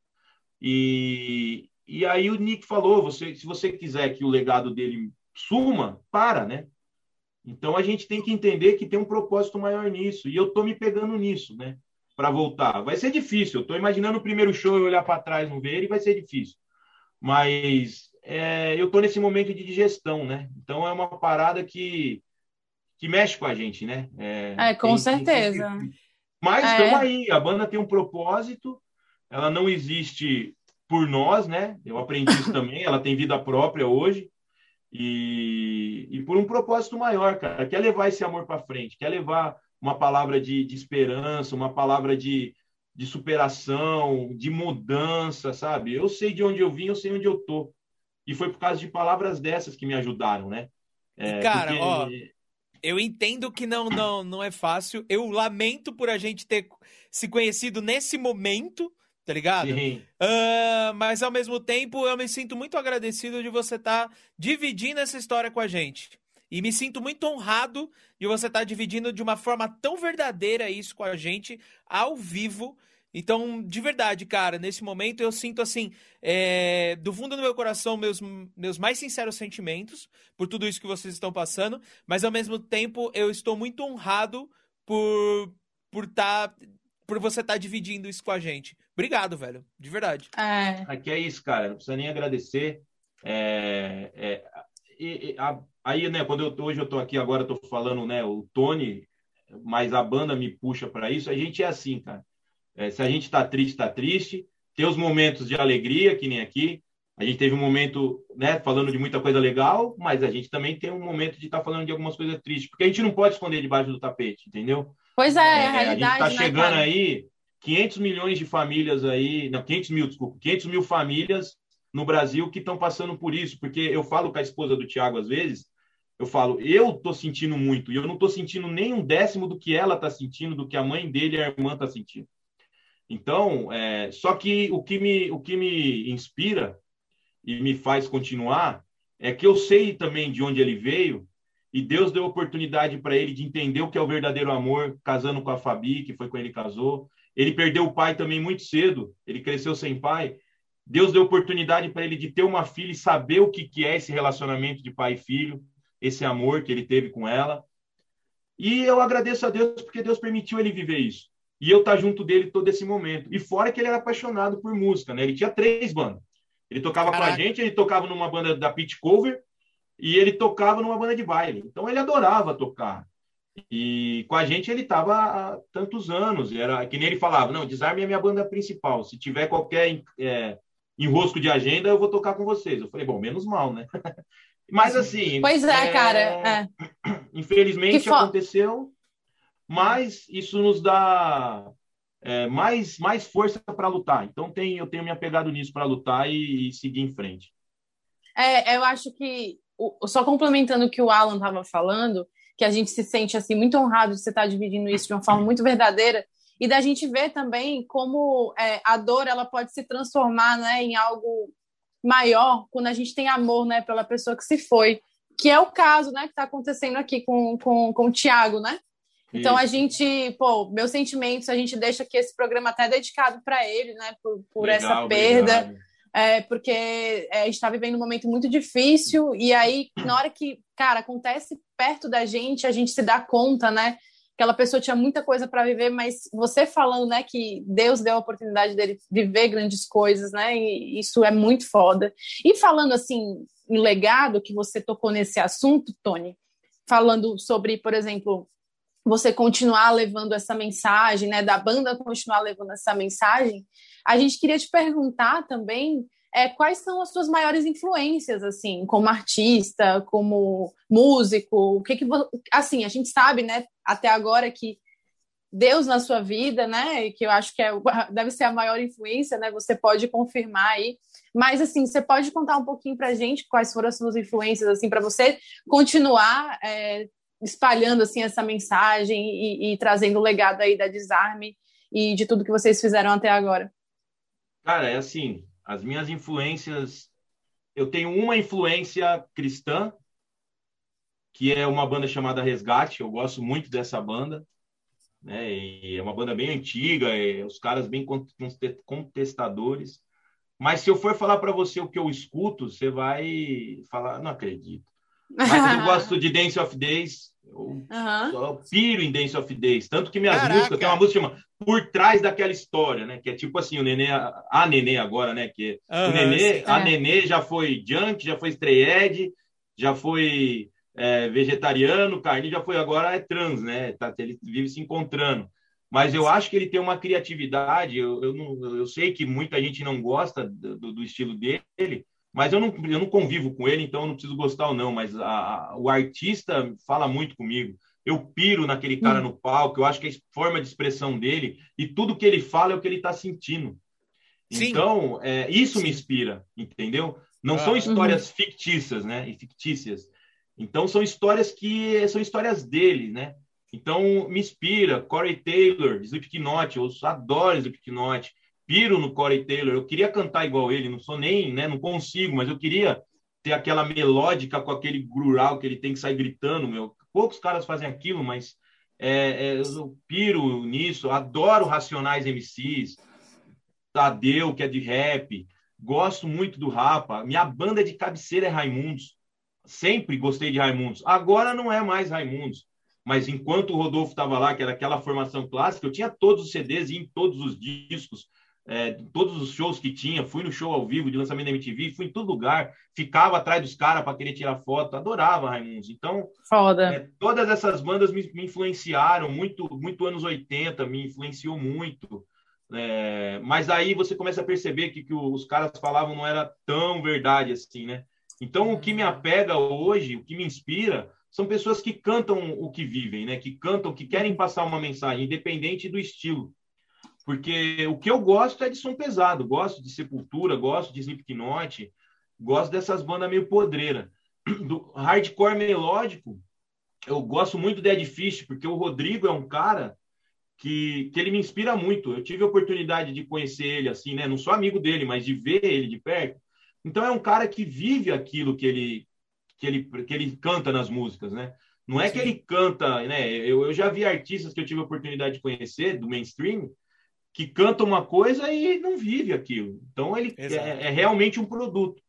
E, e aí o Nick falou: você, se você quiser que o legado dele suma, para, né? Então a gente tem que entender que tem um propósito maior nisso. E eu estou me pegando nisso, né? Para voltar. Vai ser difícil. Estou imaginando o primeiro show e olhar para trás não ver ele, vai ser difícil. Mas é, eu estou nesse momento de digestão, né? Então é uma parada que, que mexe com a gente, né? É, é com tem, certeza. Tem... Mas estamos é. aí. A banda tem um propósito. Ela não existe por nós, né? Eu aprendi isso também. Ela tem vida própria hoje. E, e por um propósito maior, cara. Quer levar esse amor para frente, quer levar uma palavra de, de esperança, uma palavra de, de superação, de mudança, sabe? Eu sei de onde eu vim, eu sei onde eu tô. E foi por causa de palavras dessas que me ajudaram, né? É, cara, porque... ó, eu entendo que não, não, não é fácil. Eu lamento por a gente ter se conhecido nesse momento, tá ligado? Uh, mas ao mesmo tempo eu me sinto muito agradecido de você estar tá dividindo essa história com a gente. E me sinto muito honrado de você estar dividindo de uma forma tão verdadeira isso com a gente, ao vivo. Então, de verdade, cara, nesse momento eu sinto assim, é, do fundo do meu coração, meus, meus mais sinceros sentimentos por tudo isso que vocês estão passando, mas ao mesmo tempo eu estou muito honrado por por tá, por você estar tá dividindo isso com a gente. Obrigado, velho, de verdade. É. Aqui é isso, cara, não precisa nem agradecer. É, é, a, aí, né, quando eu hoje eu tô aqui agora, tô falando, né, o Tony, mas a banda me puxa para isso. A gente é assim, cara. É, se a gente tá triste, tá triste. Tem os momentos de alegria, que nem aqui. A gente teve um momento, né, falando de muita coisa legal, mas a gente também tem um momento de estar tá falando de algumas coisas tristes, porque a gente não pode esconder debaixo do tapete, entendeu? Pois é, é a realidade. A gente está né, chegando né, aí 500 milhões de famílias aí, não, 500 mil, desculpa, 500 mil famílias no Brasil que estão passando por isso, porque eu falo com a esposa do Tiago às vezes, eu falo, eu tô sentindo muito, e eu não tô sentindo nem um décimo do que ela tá sentindo, do que a mãe dele e a irmã tá sentindo. Então, é, só que o que, me, o que me inspira e me faz continuar é que eu sei também de onde ele veio, e Deus deu oportunidade para ele de entender o que é o verdadeiro amor, casando com a Fabi, que foi com ele casou. Ele perdeu o pai também muito cedo, ele cresceu sem pai. Deus deu oportunidade para ele de ter uma filha e saber o que, que é esse relacionamento de pai e filho, esse amor que ele teve com ela. E eu agradeço a Deus porque Deus permitiu ele viver isso. E eu estar tá junto dele todo esse momento. E fora que ele era apaixonado por música, né? Ele tinha três bandas. Ele tocava Caraca. com a gente, ele tocava numa banda da Pit Cover e ele tocava numa banda de baile. Então ele adorava tocar. E com a gente ele estava há tantos anos. Era que nem ele falava: não, Desarme é minha banda principal. Se tiver qualquer é, enrosco de agenda, eu vou tocar com vocês. Eu falei: bom, menos mal, né? Mas assim. Pois é, é... cara. É. Infelizmente aconteceu, mas isso nos dá é, mais, mais força para lutar. Então tem, eu tenho me apegado nisso para lutar e, e, seguir em frente. É, eu acho que, só complementando o que o Alan estava falando, que a gente se sente assim muito honrado de você estar tá dividindo isso de uma forma muito verdadeira e da gente ver também como é, a dor ela pode se transformar né, em algo maior quando a gente tem amor né, pela pessoa que se foi, que é o caso né, que está acontecendo aqui com, com, com o Tiago, né? Então Isso. a gente, pô, meus sentimentos, a gente deixa aqui esse programa até dedicado para ele, né, por, por Legal, essa perda, é, porque é, a gente está vivendo um momento muito difícil e aí na hora que, cara, acontece perto da gente, a gente se dá conta, né, aquela pessoa tinha muita coisa para viver, mas você falando, né, que Deus deu a oportunidade dele viver grandes coisas, né, e isso é muito foda. E falando assim em legado que você tocou nesse assunto, Tony, falando sobre, por exemplo, você continuar levando essa mensagem, né, da banda continuar levando essa mensagem, a gente queria te perguntar também é, quais são as suas maiores influências, assim, como artista, como músico, o que que assim, a gente sabe, né, até agora que Deus na sua vida, né, que eu acho que é, deve ser a maior influência, né, você pode confirmar aí, mas assim, você pode contar um pouquinho pra gente quais foram as suas influências, assim, para você continuar é, espalhando assim essa mensagem e, e trazendo o legado aí da Desarme e de tudo que vocês fizeram até agora? Cara, é assim, as minhas influências, eu tenho uma influência cristã, que é uma banda chamada Resgate, eu gosto muito dessa banda, né? E é uma banda bem antiga, é, os caras bem contestadores. Mas se eu for falar para você o que eu escuto, você vai falar, não acredito. Mas eu gosto de Dance of Days. Eu uhum. piro em Dance of Days. Tanto que minhas Caraca. músicas, tem uma música chama Por Trás daquela História, né? Que é tipo assim, o Nenê, a Nenê agora, né? Que uhum, o Nenê, a. Nenê já foi junk, já foi strayed, já foi é, vegetariano, carne, já foi agora é trans, né? Tá, ele vive se encontrando. Mas eu acho que ele tem uma criatividade. Eu, eu, não, eu sei que muita gente não gosta do, do estilo dele, mas eu não, eu não convivo com ele, então eu não preciso gostar ou não, mas a, a, o artista fala muito comigo. Eu piro naquele cara no palco, eu acho que a forma de expressão dele e tudo que ele fala é o que ele está sentindo. Sim. Então, é, isso Sim. me inspira, entendeu? Não ah, são histórias uhum. fictícias, né? E fictícias. Então, são histórias que são histórias dele, né? Então, me inspira. Corey Taylor, Slipknot, eu adoro Slipknot piro no Corey Taylor. Eu queria cantar igual ele, não sou nem, né, não consigo, mas eu queria ter aquela melódica com aquele grural que ele tem que sair gritando, meu. Poucos caras fazem aquilo, mas é, é, eu piro nisso. Adoro Racionais MCs, Tadeu, que é de rap. Gosto muito do Rapa. Minha banda de cabeceira é Raimundos. Sempre gostei de Raimundos. Agora não é mais Raimundos. Mas enquanto o Rodolfo estava lá, que era aquela formação clássica, eu tinha todos os CDs e em todos os discos é, todos os shows que tinha, fui no show ao vivo de lançamento da MTV, fui em todo lugar, ficava atrás dos caras para querer tirar foto, adorava Raimundos. Então, é, todas essas bandas me, me, influenciaram muito, muito anos 80, me influenciou muito. É, mas aí você começa a perceber que, que os caras falavam não era tão verdade assim, né? Então, o que me apega hoje, o que me inspira, são pessoas que cantam o que vivem, né? Que cantam, que querem passar uma mensagem, independente do estilo. Porque o que eu gosto é de som pesado, gosto de Sepultura, gosto de Slipknot, gosto dessas bandas meio podreira. Do hardcore melódico, eu gosto muito do Dead Fish, porque o Rodrigo é um cara que, que ele me inspira muito. Eu tive a oportunidade de conhecer ele assim, né? Não sou amigo dele, mas de ver ele de perto. Então é um cara que vive aquilo que ele que ele que ele canta nas músicas, né? Não é Sim. que ele canta, né? Eu, eu já vi artistas que eu tive a oportunidade de conhecer do mainstream que canta uma coisa e não vive aquilo. Então ele é, é, realmente um produto.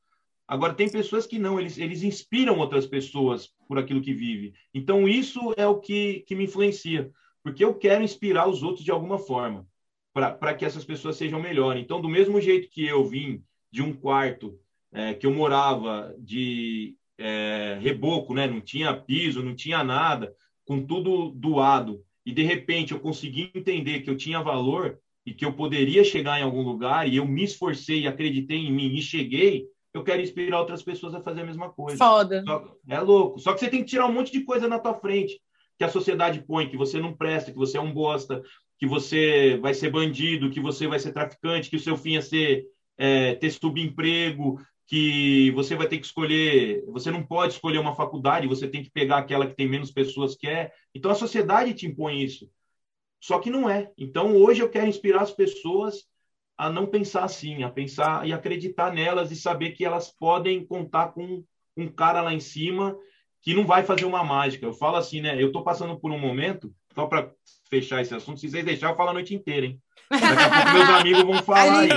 Agora tem pessoas que não, eles, eles inspiram outras pessoas por aquilo que vive. Então isso é o que, que me influencia, porque eu quero inspirar os outros de alguma forma para que essas pessoas sejam melhores. Então do mesmo jeito que eu vim de um quarto é, que eu morava de é, reboco, né? Não tinha piso, não tinha nada, com tudo doado. E de repente eu consegui entender que eu tinha valor e que eu poderia chegar em algum lugar e eu me esforcei e acreditei em mim e cheguei, eu quero inspirar outras pessoas a fazer a mesma coisa. Foda. Só, é louco. Só que você tem que tirar um monte de coisa na tua frente que a sociedade põe, que você não presta, que você é um bosta, que você vai ser bandido, que você vai ser traficante, que o seu fim é ser é, ter subemprego, que você vai ter que escolher, você não pode escolher uma faculdade, você tem que pegar aquela que tem menos pessoas que é. Então a sociedade te impõe isso. Só que não é. Então hoje eu quero inspirar as pessoas a não pensar assim, a pensar e acreditar nelas e saber que elas podem contar com um cara lá em cima que não vai fazer uma mágica. Eu falo assim, né? Eu estou passando por um momento, só para fechar esse assunto, se vocês deixarem, eu falo a noite inteira, hein? Daqui a pouco meus amigos vão falar aí.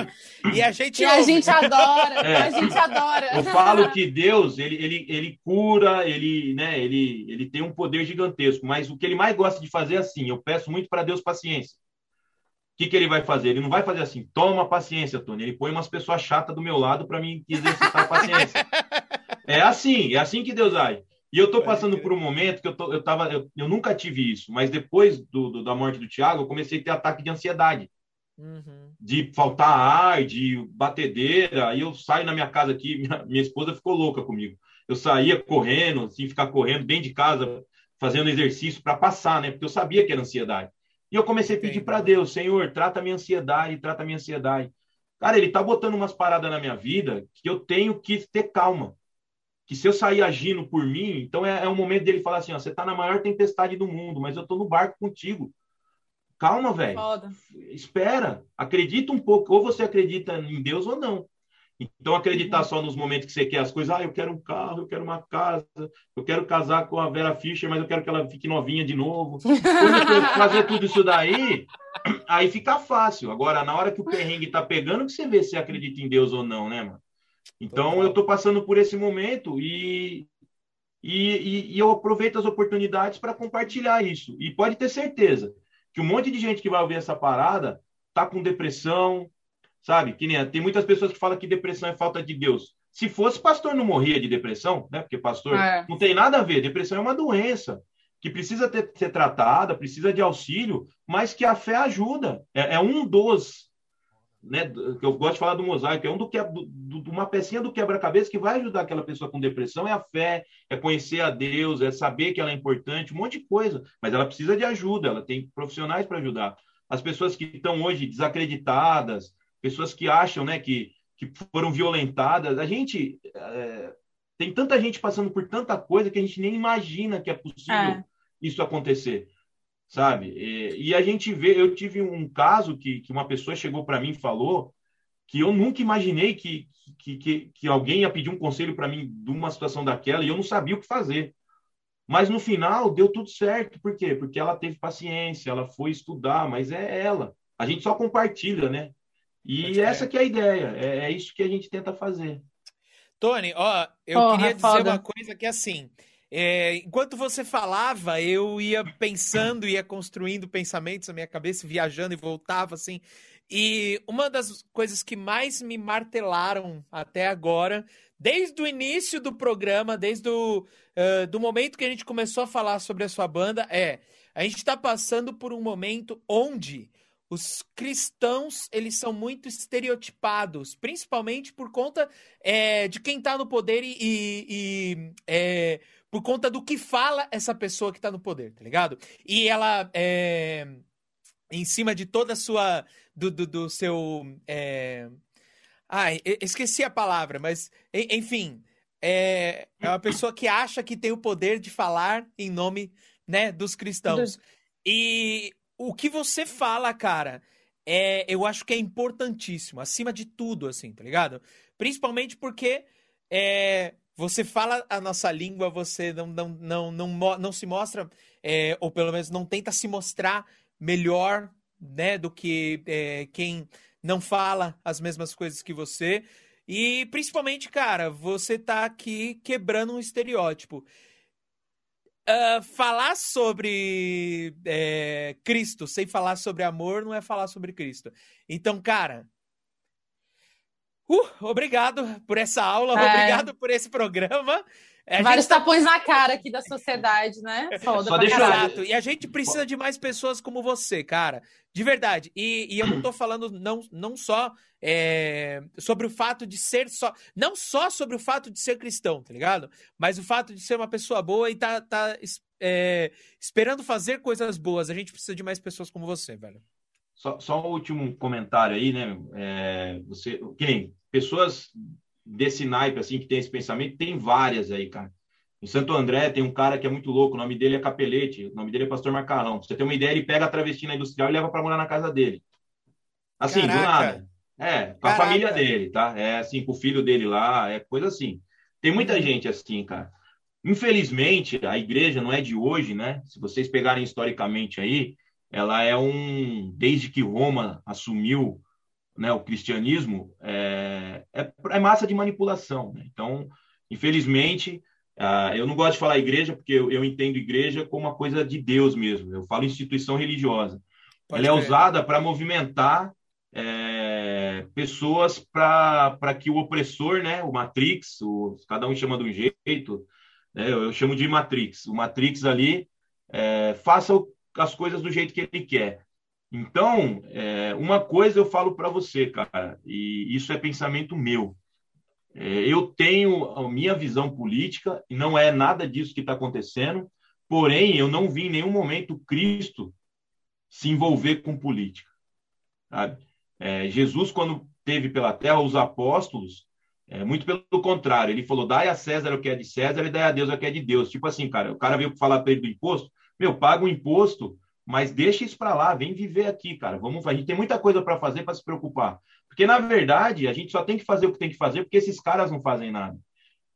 E a gente, e a gente adora, é. a gente adora. Eu falo que Deus, ele, ele, ele cura, ele, né, ele, ele tem um poder gigantesco, mas o que ele mais gosta de fazer é assim, eu peço muito para Deus paciência. O que, que ele vai fazer? Ele não vai fazer assim, toma paciência, Tony. Ele põe umas pessoas chatas do meu lado para mim exercitar a paciência. É assim, é assim que Deus age. E eu estou passando por um momento que eu, tô, eu, tava, eu, eu nunca tive isso, mas depois do, do, da morte do Tiago, eu comecei a ter ataque de ansiedade. Uhum. De faltar ar, de batedeira. Aí eu saio na minha casa aqui, minha, minha esposa ficou louca comigo. Eu saía correndo, assim, ficar correndo bem de casa, fazendo exercício para passar, né? Porque eu sabia que era ansiedade. E eu comecei a pedir para Deus, Senhor, trata minha ansiedade, trata minha ansiedade. Cara, ele tá botando umas paradas na minha vida que eu tenho que ter calma. Que se eu sair agindo por mim, então é, é um momento dele falar assim: ó, você tá na maior tempestade do mundo, mas eu tô no barco contigo. Calma, velho. Espera. Acredita um pouco. Ou você acredita em Deus ou não. Então, acreditar uhum. só nos momentos que você quer as coisas, ah, eu quero um carro, eu quero uma casa, eu quero casar com a Vera Fischer, mas eu quero que ela fique novinha de novo. Fazer tudo isso daí, aí fica fácil. Agora, na hora que o perrengue tá pegando, que você vê se acredita em Deus ou não, né, mano? Então, eu tô passando por esse momento e, e, e eu aproveito as oportunidades para compartilhar isso. E pode ter certeza, que um monte de gente que vai ouvir essa parada tá com depressão, sabe? Que nem tem muitas pessoas que falam que depressão é falta de Deus. Se fosse pastor não morria de depressão, né? Porque pastor é. não tem nada a ver. Depressão é uma doença que precisa ter, ser tratada, precisa de auxílio, mas que a fé ajuda. É, é um dos né, que eu gosto de falar do mosaico, é um do que do, do, uma pecinha do quebra-cabeça que vai ajudar aquela pessoa com depressão é a fé, é conhecer a Deus, é saber que ela é importante, um monte de coisa, mas ela precisa de ajuda, ela tem profissionais para ajudar. As pessoas que estão hoje desacreditadas, pessoas que acham, né, que, que foram violentadas, a gente é, tem tanta gente passando por tanta coisa que a gente nem imagina que é possível é. isso acontecer sabe? E, e, a gente vê, eu tive um caso que, que uma pessoa chegou para mim e falou que eu nunca imaginei que, que, que, que alguém ia pedir um conselho para mim de uma situação daquela e eu não sabia o que fazer. Mas no final deu tudo certo. Por quê? Porque ela teve paciência, ela foi estudar, mas é ela. A gente só compartilha, né? E essa que é a ideia, é, é, isso que a gente tenta fazer. Tony, ó, eu Porra, queria dizer foda. uma coisa que é assim, é, enquanto você falava, eu ia pensando, ia construindo pensamentos na minha cabeça, viajando e voltava assim. E uma das coisas que mais me martelaram até agora, desde o início do programa, desde o uh, do momento que a gente começou a falar sobre a sua banda, é a gente está passando por um momento onde os cristãos eles são muito estereotipados, principalmente por conta é, de quem está no poder e, e, é, por conta do que fala essa pessoa que tá no poder, tá ligado? E ela, é, em cima de toda a sua. do, do, do seu. É... Ai, esqueci a palavra, mas, enfim. É, é uma pessoa que acha que tem o poder de falar em nome né, dos cristãos. E o que você fala, cara, é, eu acho que é importantíssimo, acima de tudo, assim, tá ligado? Principalmente porque é, você fala a nossa língua, você não, não, não, não, não se mostra, é, ou pelo menos não tenta se mostrar melhor né, do que é, quem não fala as mesmas coisas que você. E principalmente, cara, você tá aqui quebrando um estereótipo. Uh, falar sobre é, Cristo sem falar sobre amor não é falar sobre Cristo. Então, cara, uh, obrigado por essa aula, é. obrigado por esse programa. A Vários tá... tapões na cara aqui da sociedade, né? Foda Só deixa Exato. E a gente precisa de mais pessoas como você, cara. De verdade. E, e eu não tô falando não, não só é, sobre o fato de ser só. Não só sobre o fato de ser cristão, tá ligado? Mas o fato de ser uma pessoa boa e tá, tá é, esperando fazer coisas boas. A gente precisa de mais pessoas como você, velho. Só, só um último comentário aí, né? É, você, que nem pessoas desse naipe, assim, que tem esse pensamento, tem várias aí, cara. Em Santo André tem um cara que é muito louco, o nome dele é Capelete, o nome dele é Pastor Macarrão. Pra você ter uma ideia, ele pega a travesti na industrial e leva para morar na casa dele. Assim, Caraca. do nada. É, com Caraca. a família dele, tá? É assim, com o filho dele lá, é coisa assim. Tem muita uhum. gente assim, cara. Infelizmente, a igreja não é de hoje, né? Se vocês pegarem historicamente aí, ela é um. Desde que Roma assumiu né, o cristianismo, é, é, é massa de manipulação. Né? Então, infelizmente, uh, eu não gosto de falar igreja, porque eu, eu, entendo igreja como uma coisa de Deus mesmo. Eu falo instituição religiosa. Pode Ela ver. é usada para movimentar é, pessoas para que o opressor, né, o Matrix, o, cada um chama de um jeito, né, eu, eu chamo de Matrix. O Matrix ali é, faça as coisas do jeito que ele quer. Então, é, uma coisa eu falo para você, cara, e isso é pensamento meu. É, eu tenho a minha visão política e não é nada disso que está acontecendo, porém, eu não vi em nenhum momento Cristo se envolver com política. É, Jesus, quando teve pela terra os apóstolos, é, muito pelo contrário, ele falou: dai a César o que é de César e dai a Deus o que é de Deus. Tipo assim, cara, o cara veio falar para ele do imposto, meu, paga o imposto mas deixa isso para lá, vem viver aqui, cara. Vamos, a gente tem muita coisa para fazer para se preocupar. Porque na verdade, a gente só tem que fazer o que tem que fazer porque esses caras não fazem nada.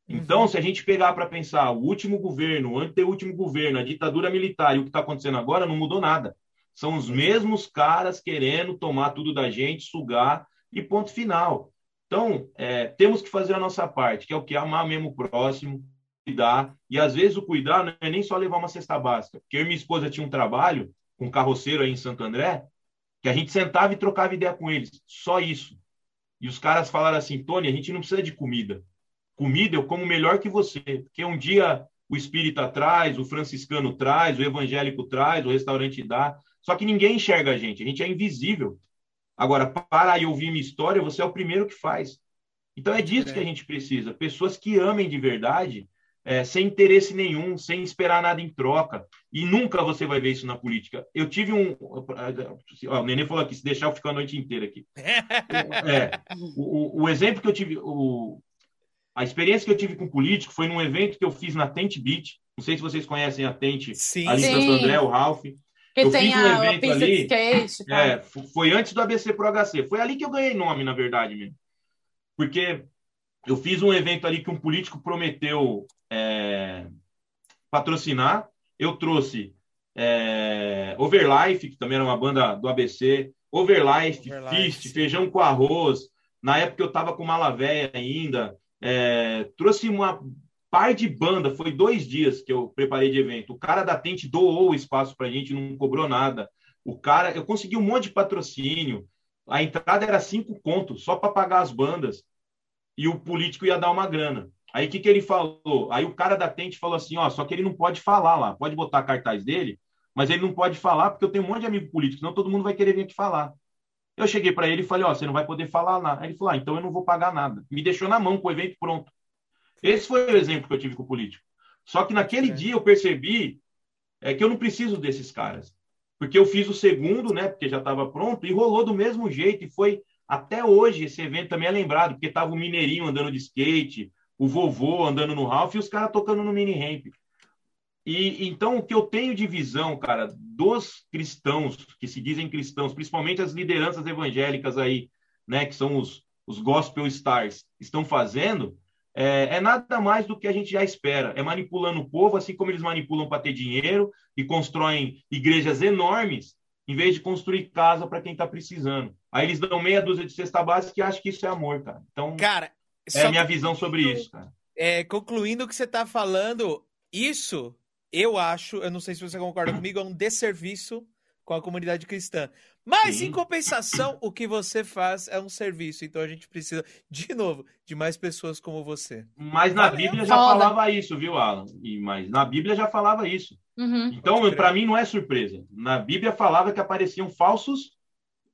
Então, uhum. se a gente pegar para pensar o último governo, o anteúltimo governo, a ditadura militar e o que está acontecendo agora, não mudou nada. São os mesmos caras querendo tomar tudo da gente, sugar e ponto final. Então, é, temos que fazer a nossa parte, que é o que amar mesmo o próximo, cuidar. E às vezes o cuidar não é nem só levar uma cesta básica. Porque eu e minha esposa tinha um trabalho com um carroceiro aí em Santo André, que a gente sentava e trocava ideia com eles. Só isso. E os caras falaram assim, Tony, a gente não precisa de comida. Comida eu como melhor que você. Porque um dia o espírita traz, o franciscano traz, o evangélico traz, o restaurante dá. Só que ninguém enxerga a gente. A gente é invisível. Agora, para e ouvir minha história, você é o primeiro que faz. Então é disso é. que a gente precisa. Pessoas que amem de verdade é, sem interesse nenhum, sem esperar nada em troca. E nunca você vai ver isso na política. Eu tive um. Ó, o Nenê falou aqui: se deixar, eu fico a noite inteira aqui. É, o, o, exemplo que eu tive. O, a experiência que eu tive com político foi num evento que eu fiz na Tent Beach. Não sei se vocês conhecem a Tent Sim. ali em Santo André, o Ralph. Que eu tem fiz um a, evento a ali. Skate, é, foi antes do ABC Pro HC. Foi ali que eu ganhei nome, na verdade mesmo. Porque eu fiz um evento ali que um político prometeu é, patrocinar. Eu trouxe é, Overlife, que também era uma banda do ABC, Overlife, Overlife. Fist, Feijão com Arroz. Na época eu estava com Malavéia ainda. É, trouxe uma par de banda, foi dois dias que eu preparei de evento. O cara da Tente doou o espaço para a gente, não cobrou nada. O cara, eu consegui um monte de patrocínio. A entrada era cinco contos, só para pagar as bandas. E o político ia dar uma grana. Aí o que, que ele falou? Aí o cara da Tente falou assim: ó, só que ele não pode falar lá, pode botar cartaz dele, mas ele não pode falar porque eu tenho um monte de amigo político, senão todo mundo vai querer vir aqui falar. Eu cheguei para ele e falei: ó, você não vai poder falar nada. Aí ele falou: ah, então eu não vou pagar nada. Me deixou na mão com o evento pronto. Esse foi o exemplo que eu tive com o político. Só que naquele é. dia eu percebi é, que eu não preciso desses caras. Porque eu fiz o segundo, né? Porque já estava pronto, e rolou do mesmo jeito. E foi até hoje esse evento também é lembrado, porque estava o Mineirinho andando de skate, o vovô andando no Ralph e os caras tocando no mini ramp. E então o que eu tenho de visão, cara, dos cristãos que se dizem cristãos, principalmente as lideranças evangélicas aí, né, que são os, os gospel stars, estão fazendo, é, é, nada mais do que a gente já espera. É manipulando o povo, assim como eles manipulam para ter dinheiro e constroem igrejas enormes em vez de construir casa para quem está precisando. Aí eles dão meia dúzia de cesta básica e acham que isso é amor, cara. Então, cara, é a minha visão sobre isso, cara. É, concluindo o que você está falando, isso eu acho, eu não sei se você concorda comigo, é um desserviço com a comunidade cristã. Mas, Sim. em compensação, o que você faz é um serviço. Então a gente precisa, de novo, de mais pessoas como você. Mas na Valeu. Bíblia já Foda. falava isso, viu, Alan? E, mas na Bíblia já falava isso. Uhum. Então, para mim, não é surpresa. Na Bíblia falava que apareciam falsos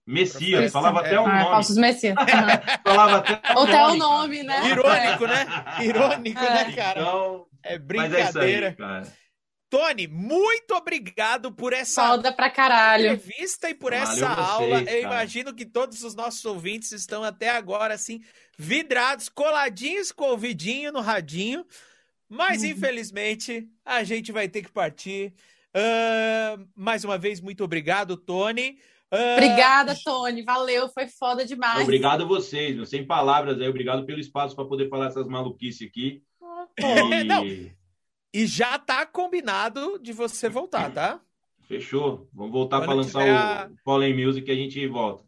Messias, falava até o ah, nome. Falsos Messias. falava até o nome. Até o nome, né? Irônico, né? Irônico, né, é. né, cara? Então, é brincadeira. É aí, cara. Tony, muito obrigado por essa Foda pra caralho. entrevista e por Valeu essa vocês, aula. Eu cara. imagino que todos os nossos ouvintes estão até agora, assim, vidrados, coladinhos com o ouvidinho no radinho. Mas, uhum. infelizmente, a gente vai ter que partir. Uh, mais uma vez, muito obrigado, Tony. Uh... Obrigada, Tony. Valeu, foi foda demais. Obrigado a vocês, meu. sem palavras aí. Obrigado pelo espaço para poder falar essas maluquices aqui. E... Não. E já tá combinado de você voltar, tá? Fechou. Vamos voltar para lançar a... o Fallen Music e a gente volta.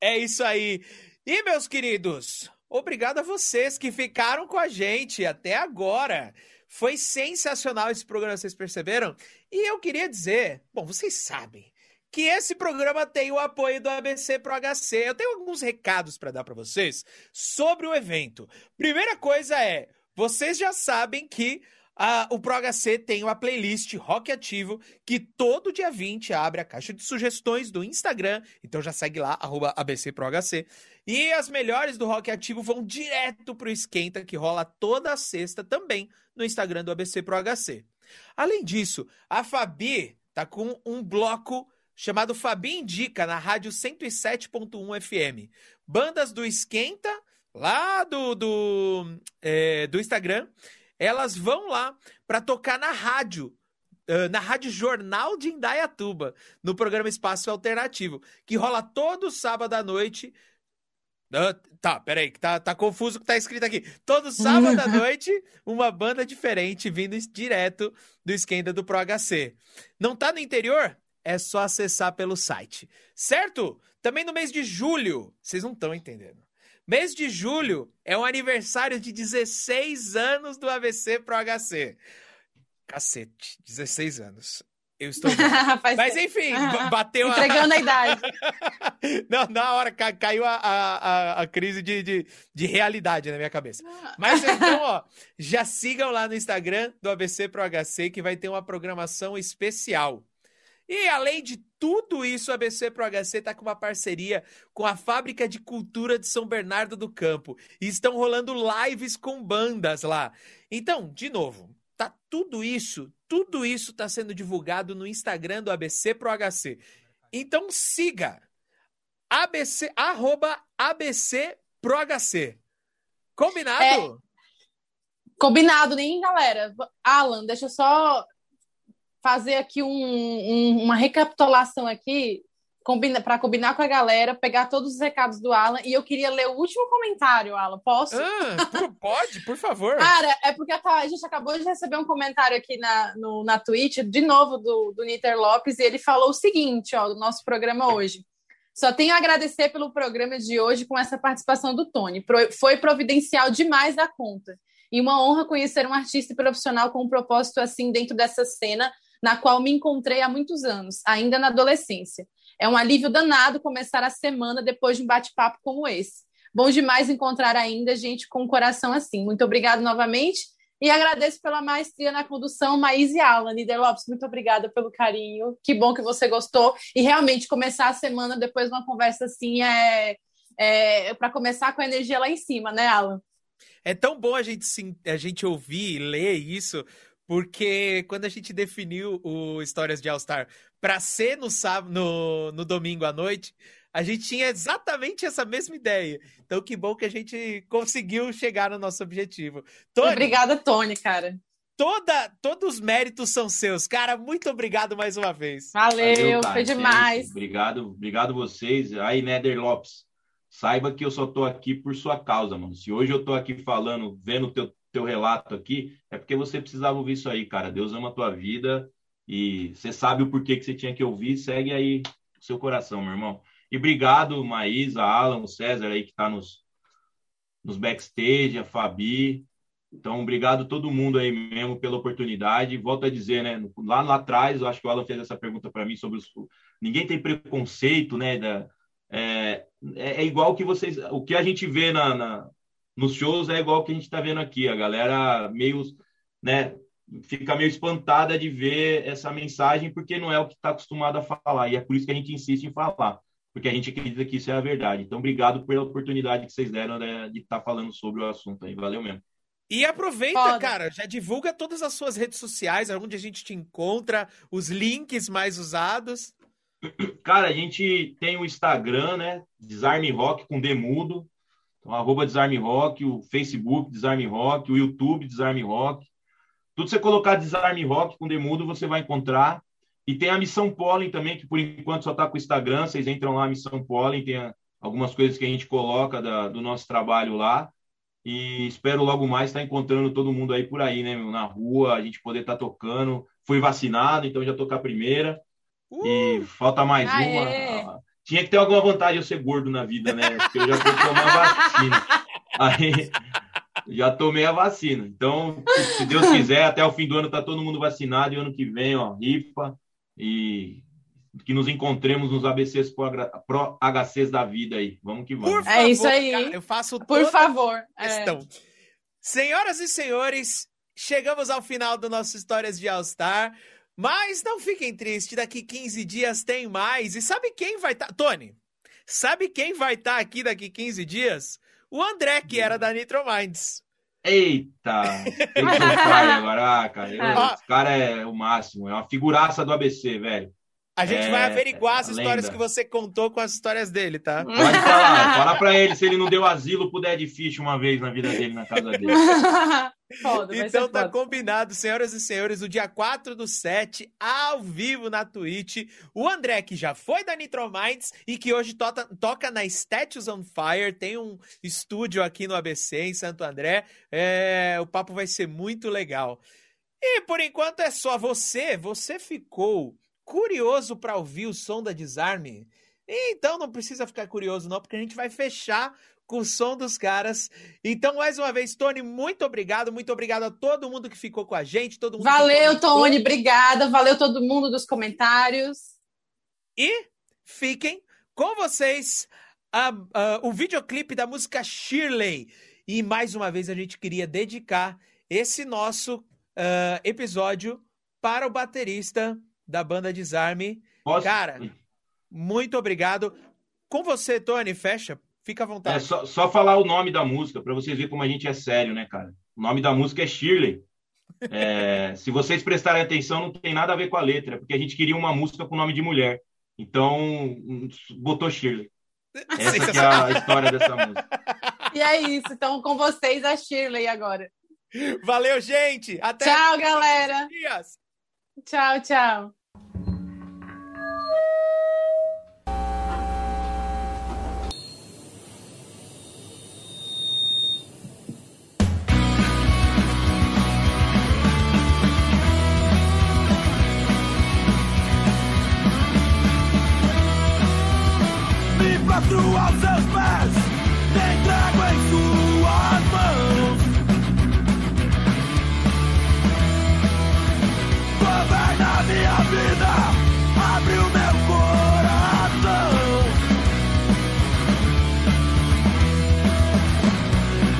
É isso aí. E, meus queridos, obrigado a vocês que ficaram com a gente até agora. Foi sensacional esse programa, vocês perceberam? E eu queria dizer, bom, vocês sabem que esse programa tem o apoio do ABC Pro HC. Eu tenho alguns recados para dar para vocês sobre o evento. Primeira coisa é, vocês já sabem que ah, o ProHC tem uma playlist Rock Ativo que todo dia 20 abre a caixa de sugestões do Instagram. Então já segue lá, arroba ABCProHC. E as melhores do Rock Ativo vão direto pro Esquenta, que rola toda sexta também no Instagram do ABC ProHC. Além disso, a Fabi tá com um bloco chamado Fabi Indica na rádio 107.1 FM. Bandas do Esquenta, lá do, do, é, do Instagram elas vão lá para tocar na rádio. Na Rádio Jornal de Indaiatuba, no programa Espaço Alternativo, que rola todo sábado à noite. Uh, tá, peraí, que tá, tá confuso o que tá escrito aqui. Todo sábado à noite, uma banda diferente vindo direto do esquenta do Pro HC. Não tá no interior? É só acessar pelo site. Certo? Também no mês de julho, vocês não estão entendendo. Mês de julho é o aniversário de 16 anos do AVC Pro HC. Cacete, 16 anos. Eu estou. Mas enfim, bateu Entregando a... a idade. Não, na hora caiu a, a, a crise de, de, de, realidade na minha cabeça. Mas então, ó, já sigam lá no Instagram do ABC Pro HC que vai ter uma programação especial. E além de tudo isso, a ABC Pro HC está com uma parceria com a Fábrica de Cultura de São Bernardo do Campo. E estão rolando lives com bandas lá. Então, de novo, tá tudo isso, tudo isso está sendo divulgado no Instagram do ABC Pro HC. Então siga ABC, arroba ABC Pro HC. Combinado? É, combinado, nem galera. Alan, deixa eu só fazer aqui um, um, uma recapitulação aqui combina, para combinar com a galera, pegar todos os recados do Alan e eu queria ler o último comentário, Alan. Posso? Ah, pode, por favor. Cara, é porque a, gente acabou de receber um comentário aqui na, no, na Twitch, de novo, do, do Niter Lopes, e ele falou o seguinte, ó, do nosso programa hoje. Só tenho a agradecer pelo programa de hoje com essa participação do Tony. Pro, foi providencial demais da conta. E uma honra conhecer um artista e profissional com um propósito assim dentro dessa cena na qual me encontrei há muitos anos, ainda na adolescência. É um alívio danado começar a semana depois de um bate-papo como esse. Bom demais encontrar ainda gente com um coração assim. Muito obrigado novamente e agradeço pela maestria na condução, Maís e Alan. Nider Lopes, muito obrigada pelo carinho. Que bom que você gostou. E realmente, começar a semana depois de uma conversa assim é, é para começar com a energia lá em cima, né, Alan? É tão bom a gente, a gente ouvir e ler isso, porque quando a gente definiu o Histórias de All-Star para ser no, sábado, no, no domingo à noite, a gente tinha exatamente essa mesma ideia. Então, que bom que a gente conseguiu chegar no nosso objetivo. Tony, Obrigada, Tony, cara. Toda, todos os méritos são seus. Cara, muito obrigado mais uma vez. Valeu, Valeu foi demais. Obrigado, obrigado vocês. Aí, Nether Lopes, saiba que eu só tô aqui por sua causa, mano. Se hoje eu tô aqui falando, vendo o teu teu relato aqui, é porque você precisava ouvir isso aí, cara. Deus ama a tua vida e você sabe o porquê que você tinha que ouvir, segue aí seu coração, meu irmão. E obrigado, Maísa, Alan, o César aí que está nos, nos backstage, a Fabi. Então, obrigado a todo mundo aí mesmo pela oportunidade. Volto a dizer, né? Lá, lá atrás, eu acho que o Alan fez essa pergunta para mim sobre os. Ninguém tem preconceito, né? Da, é, é, é igual que vocês. O que a gente vê na, na nos shows é igual que a gente está vendo aqui. A galera meio. Né, fica meio espantada de ver essa mensagem, porque não é o que está acostumado a falar. E é por isso que a gente insiste em falar porque a gente acredita que isso é a verdade. Então, obrigado pela oportunidade que vocês deram né, de estar tá falando sobre o assunto aí. Valeu mesmo. E aproveita, Foda. cara, já divulga todas as suas redes sociais, onde a gente te encontra, os links mais usados. Cara, a gente tem o Instagram, né? Desarme Rock com Demudo. Então, arroba Desarme Rock, o Facebook Desarme Rock, o YouTube Desarme Rock. Tudo você colocar Desarme Rock com Demudo, você vai encontrar. E tem a Missão Pollen também, que por enquanto só está com o Instagram. Vocês entram lá, Missão Pollen, tem algumas coisas que a gente coloca da, do nosso trabalho lá. E espero logo mais estar encontrando todo mundo aí por aí, né, meu, na rua, a gente poder estar tocando. Fui vacinado, então já tô com a primeira. Uh! E falta mais Aê! uma. Tinha que ter alguma vantagem eu ser gordo na vida, né? Porque eu já tô tomando vacina. Aí já tomei a vacina. Então, se Deus quiser, até o fim do ano tá todo mundo vacinado e ano que vem, ó, rifa e que nos encontremos nos ABCs Pro HCs da vida aí. Vamos que vamos. Favor, é isso aí. Cara, eu faço Por favor. Questão. É. Senhoras e senhores, chegamos ao final do nosso Histórias de All Star. Mas não fiquem tristes, daqui 15 dias tem mais. E sabe quem vai estar. Tá... Tony, sabe quem vai estar tá aqui daqui 15 dias? O André, que era da Nitro Minds. Eita! agora, ah, cara. Eu, esse cara é o máximo, é uma figuraça do ABC, velho. A gente é, vai averiguar as histórias lenda. que você contou com as histórias dele, tá? Pode falar. Fala pra ele se ele não deu asilo pro Dead Fish uma vez na vida dele, na casa dele. Foda, então tá foda. combinado, senhoras e senhores, o dia 4 do 7, ao vivo na Twitch. O André, que já foi da Nitro Minds e que hoje toca, toca na Statues on Fire, tem um estúdio aqui no ABC, em Santo André. É, o papo vai ser muito legal. E por enquanto é só você. Você ficou curioso para ouvir o som da Desarme? Então não precisa ficar curioso, não, porque a gente vai fechar com o som dos caras. Então, mais uma vez, Tony, muito obrigado. Muito obrigado a todo mundo que ficou com a gente. Todo mundo Valeu, Tony, obrigada. Valeu todo mundo dos comentários. E fiquem com vocês uh, uh, o videoclipe da música Shirley. E mais uma vez a gente queria dedicar esse nosso uh, episódio para o baterista da banda Desarme. Posso? Cara, muito obrigado. Com você, Tony, fecha. Fica à vontade. É só, só falar o nome da música, para vocês verem como a gente é sério, né, cara? O nome da música é Shirley. É, se vocês prestarem atenção, não tem nada a ver com a letra, porque a gente queria uma música com nome de mulher. Então, botou Shirley. Essa é a história dessa música. E é isso. Então, com vocês, a Shirley agora. Valeu, gente! Até Tchau, galera! Dias. Tchau, tchau. prostrou aos seus pés, entrego em mãos. minha vida, abre o meu coração.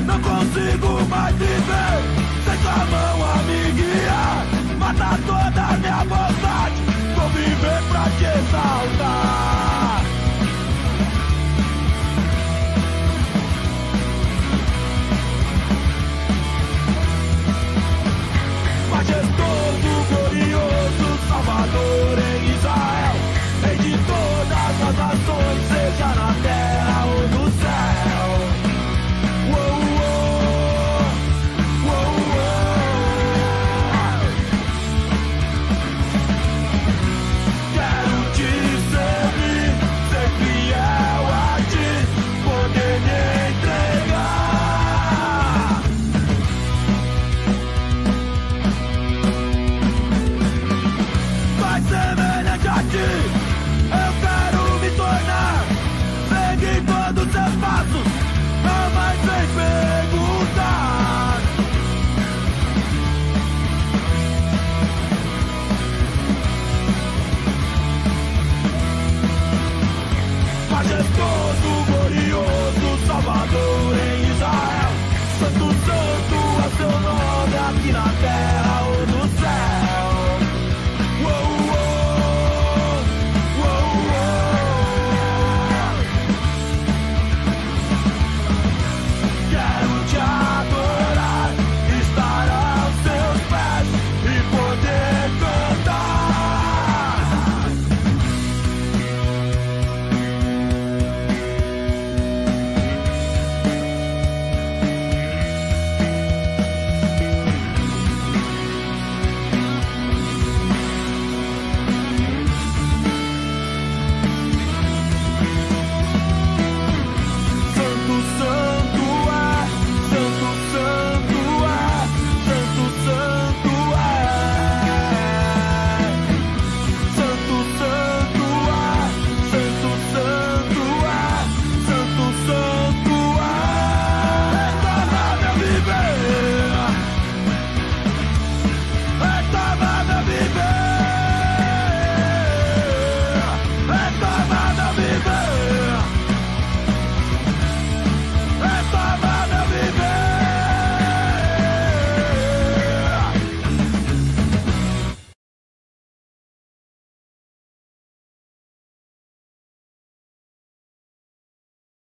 Não consigo mais viver sem tua mão a me guiar. Mata toda a minha vontade, vou viver pra te salvar.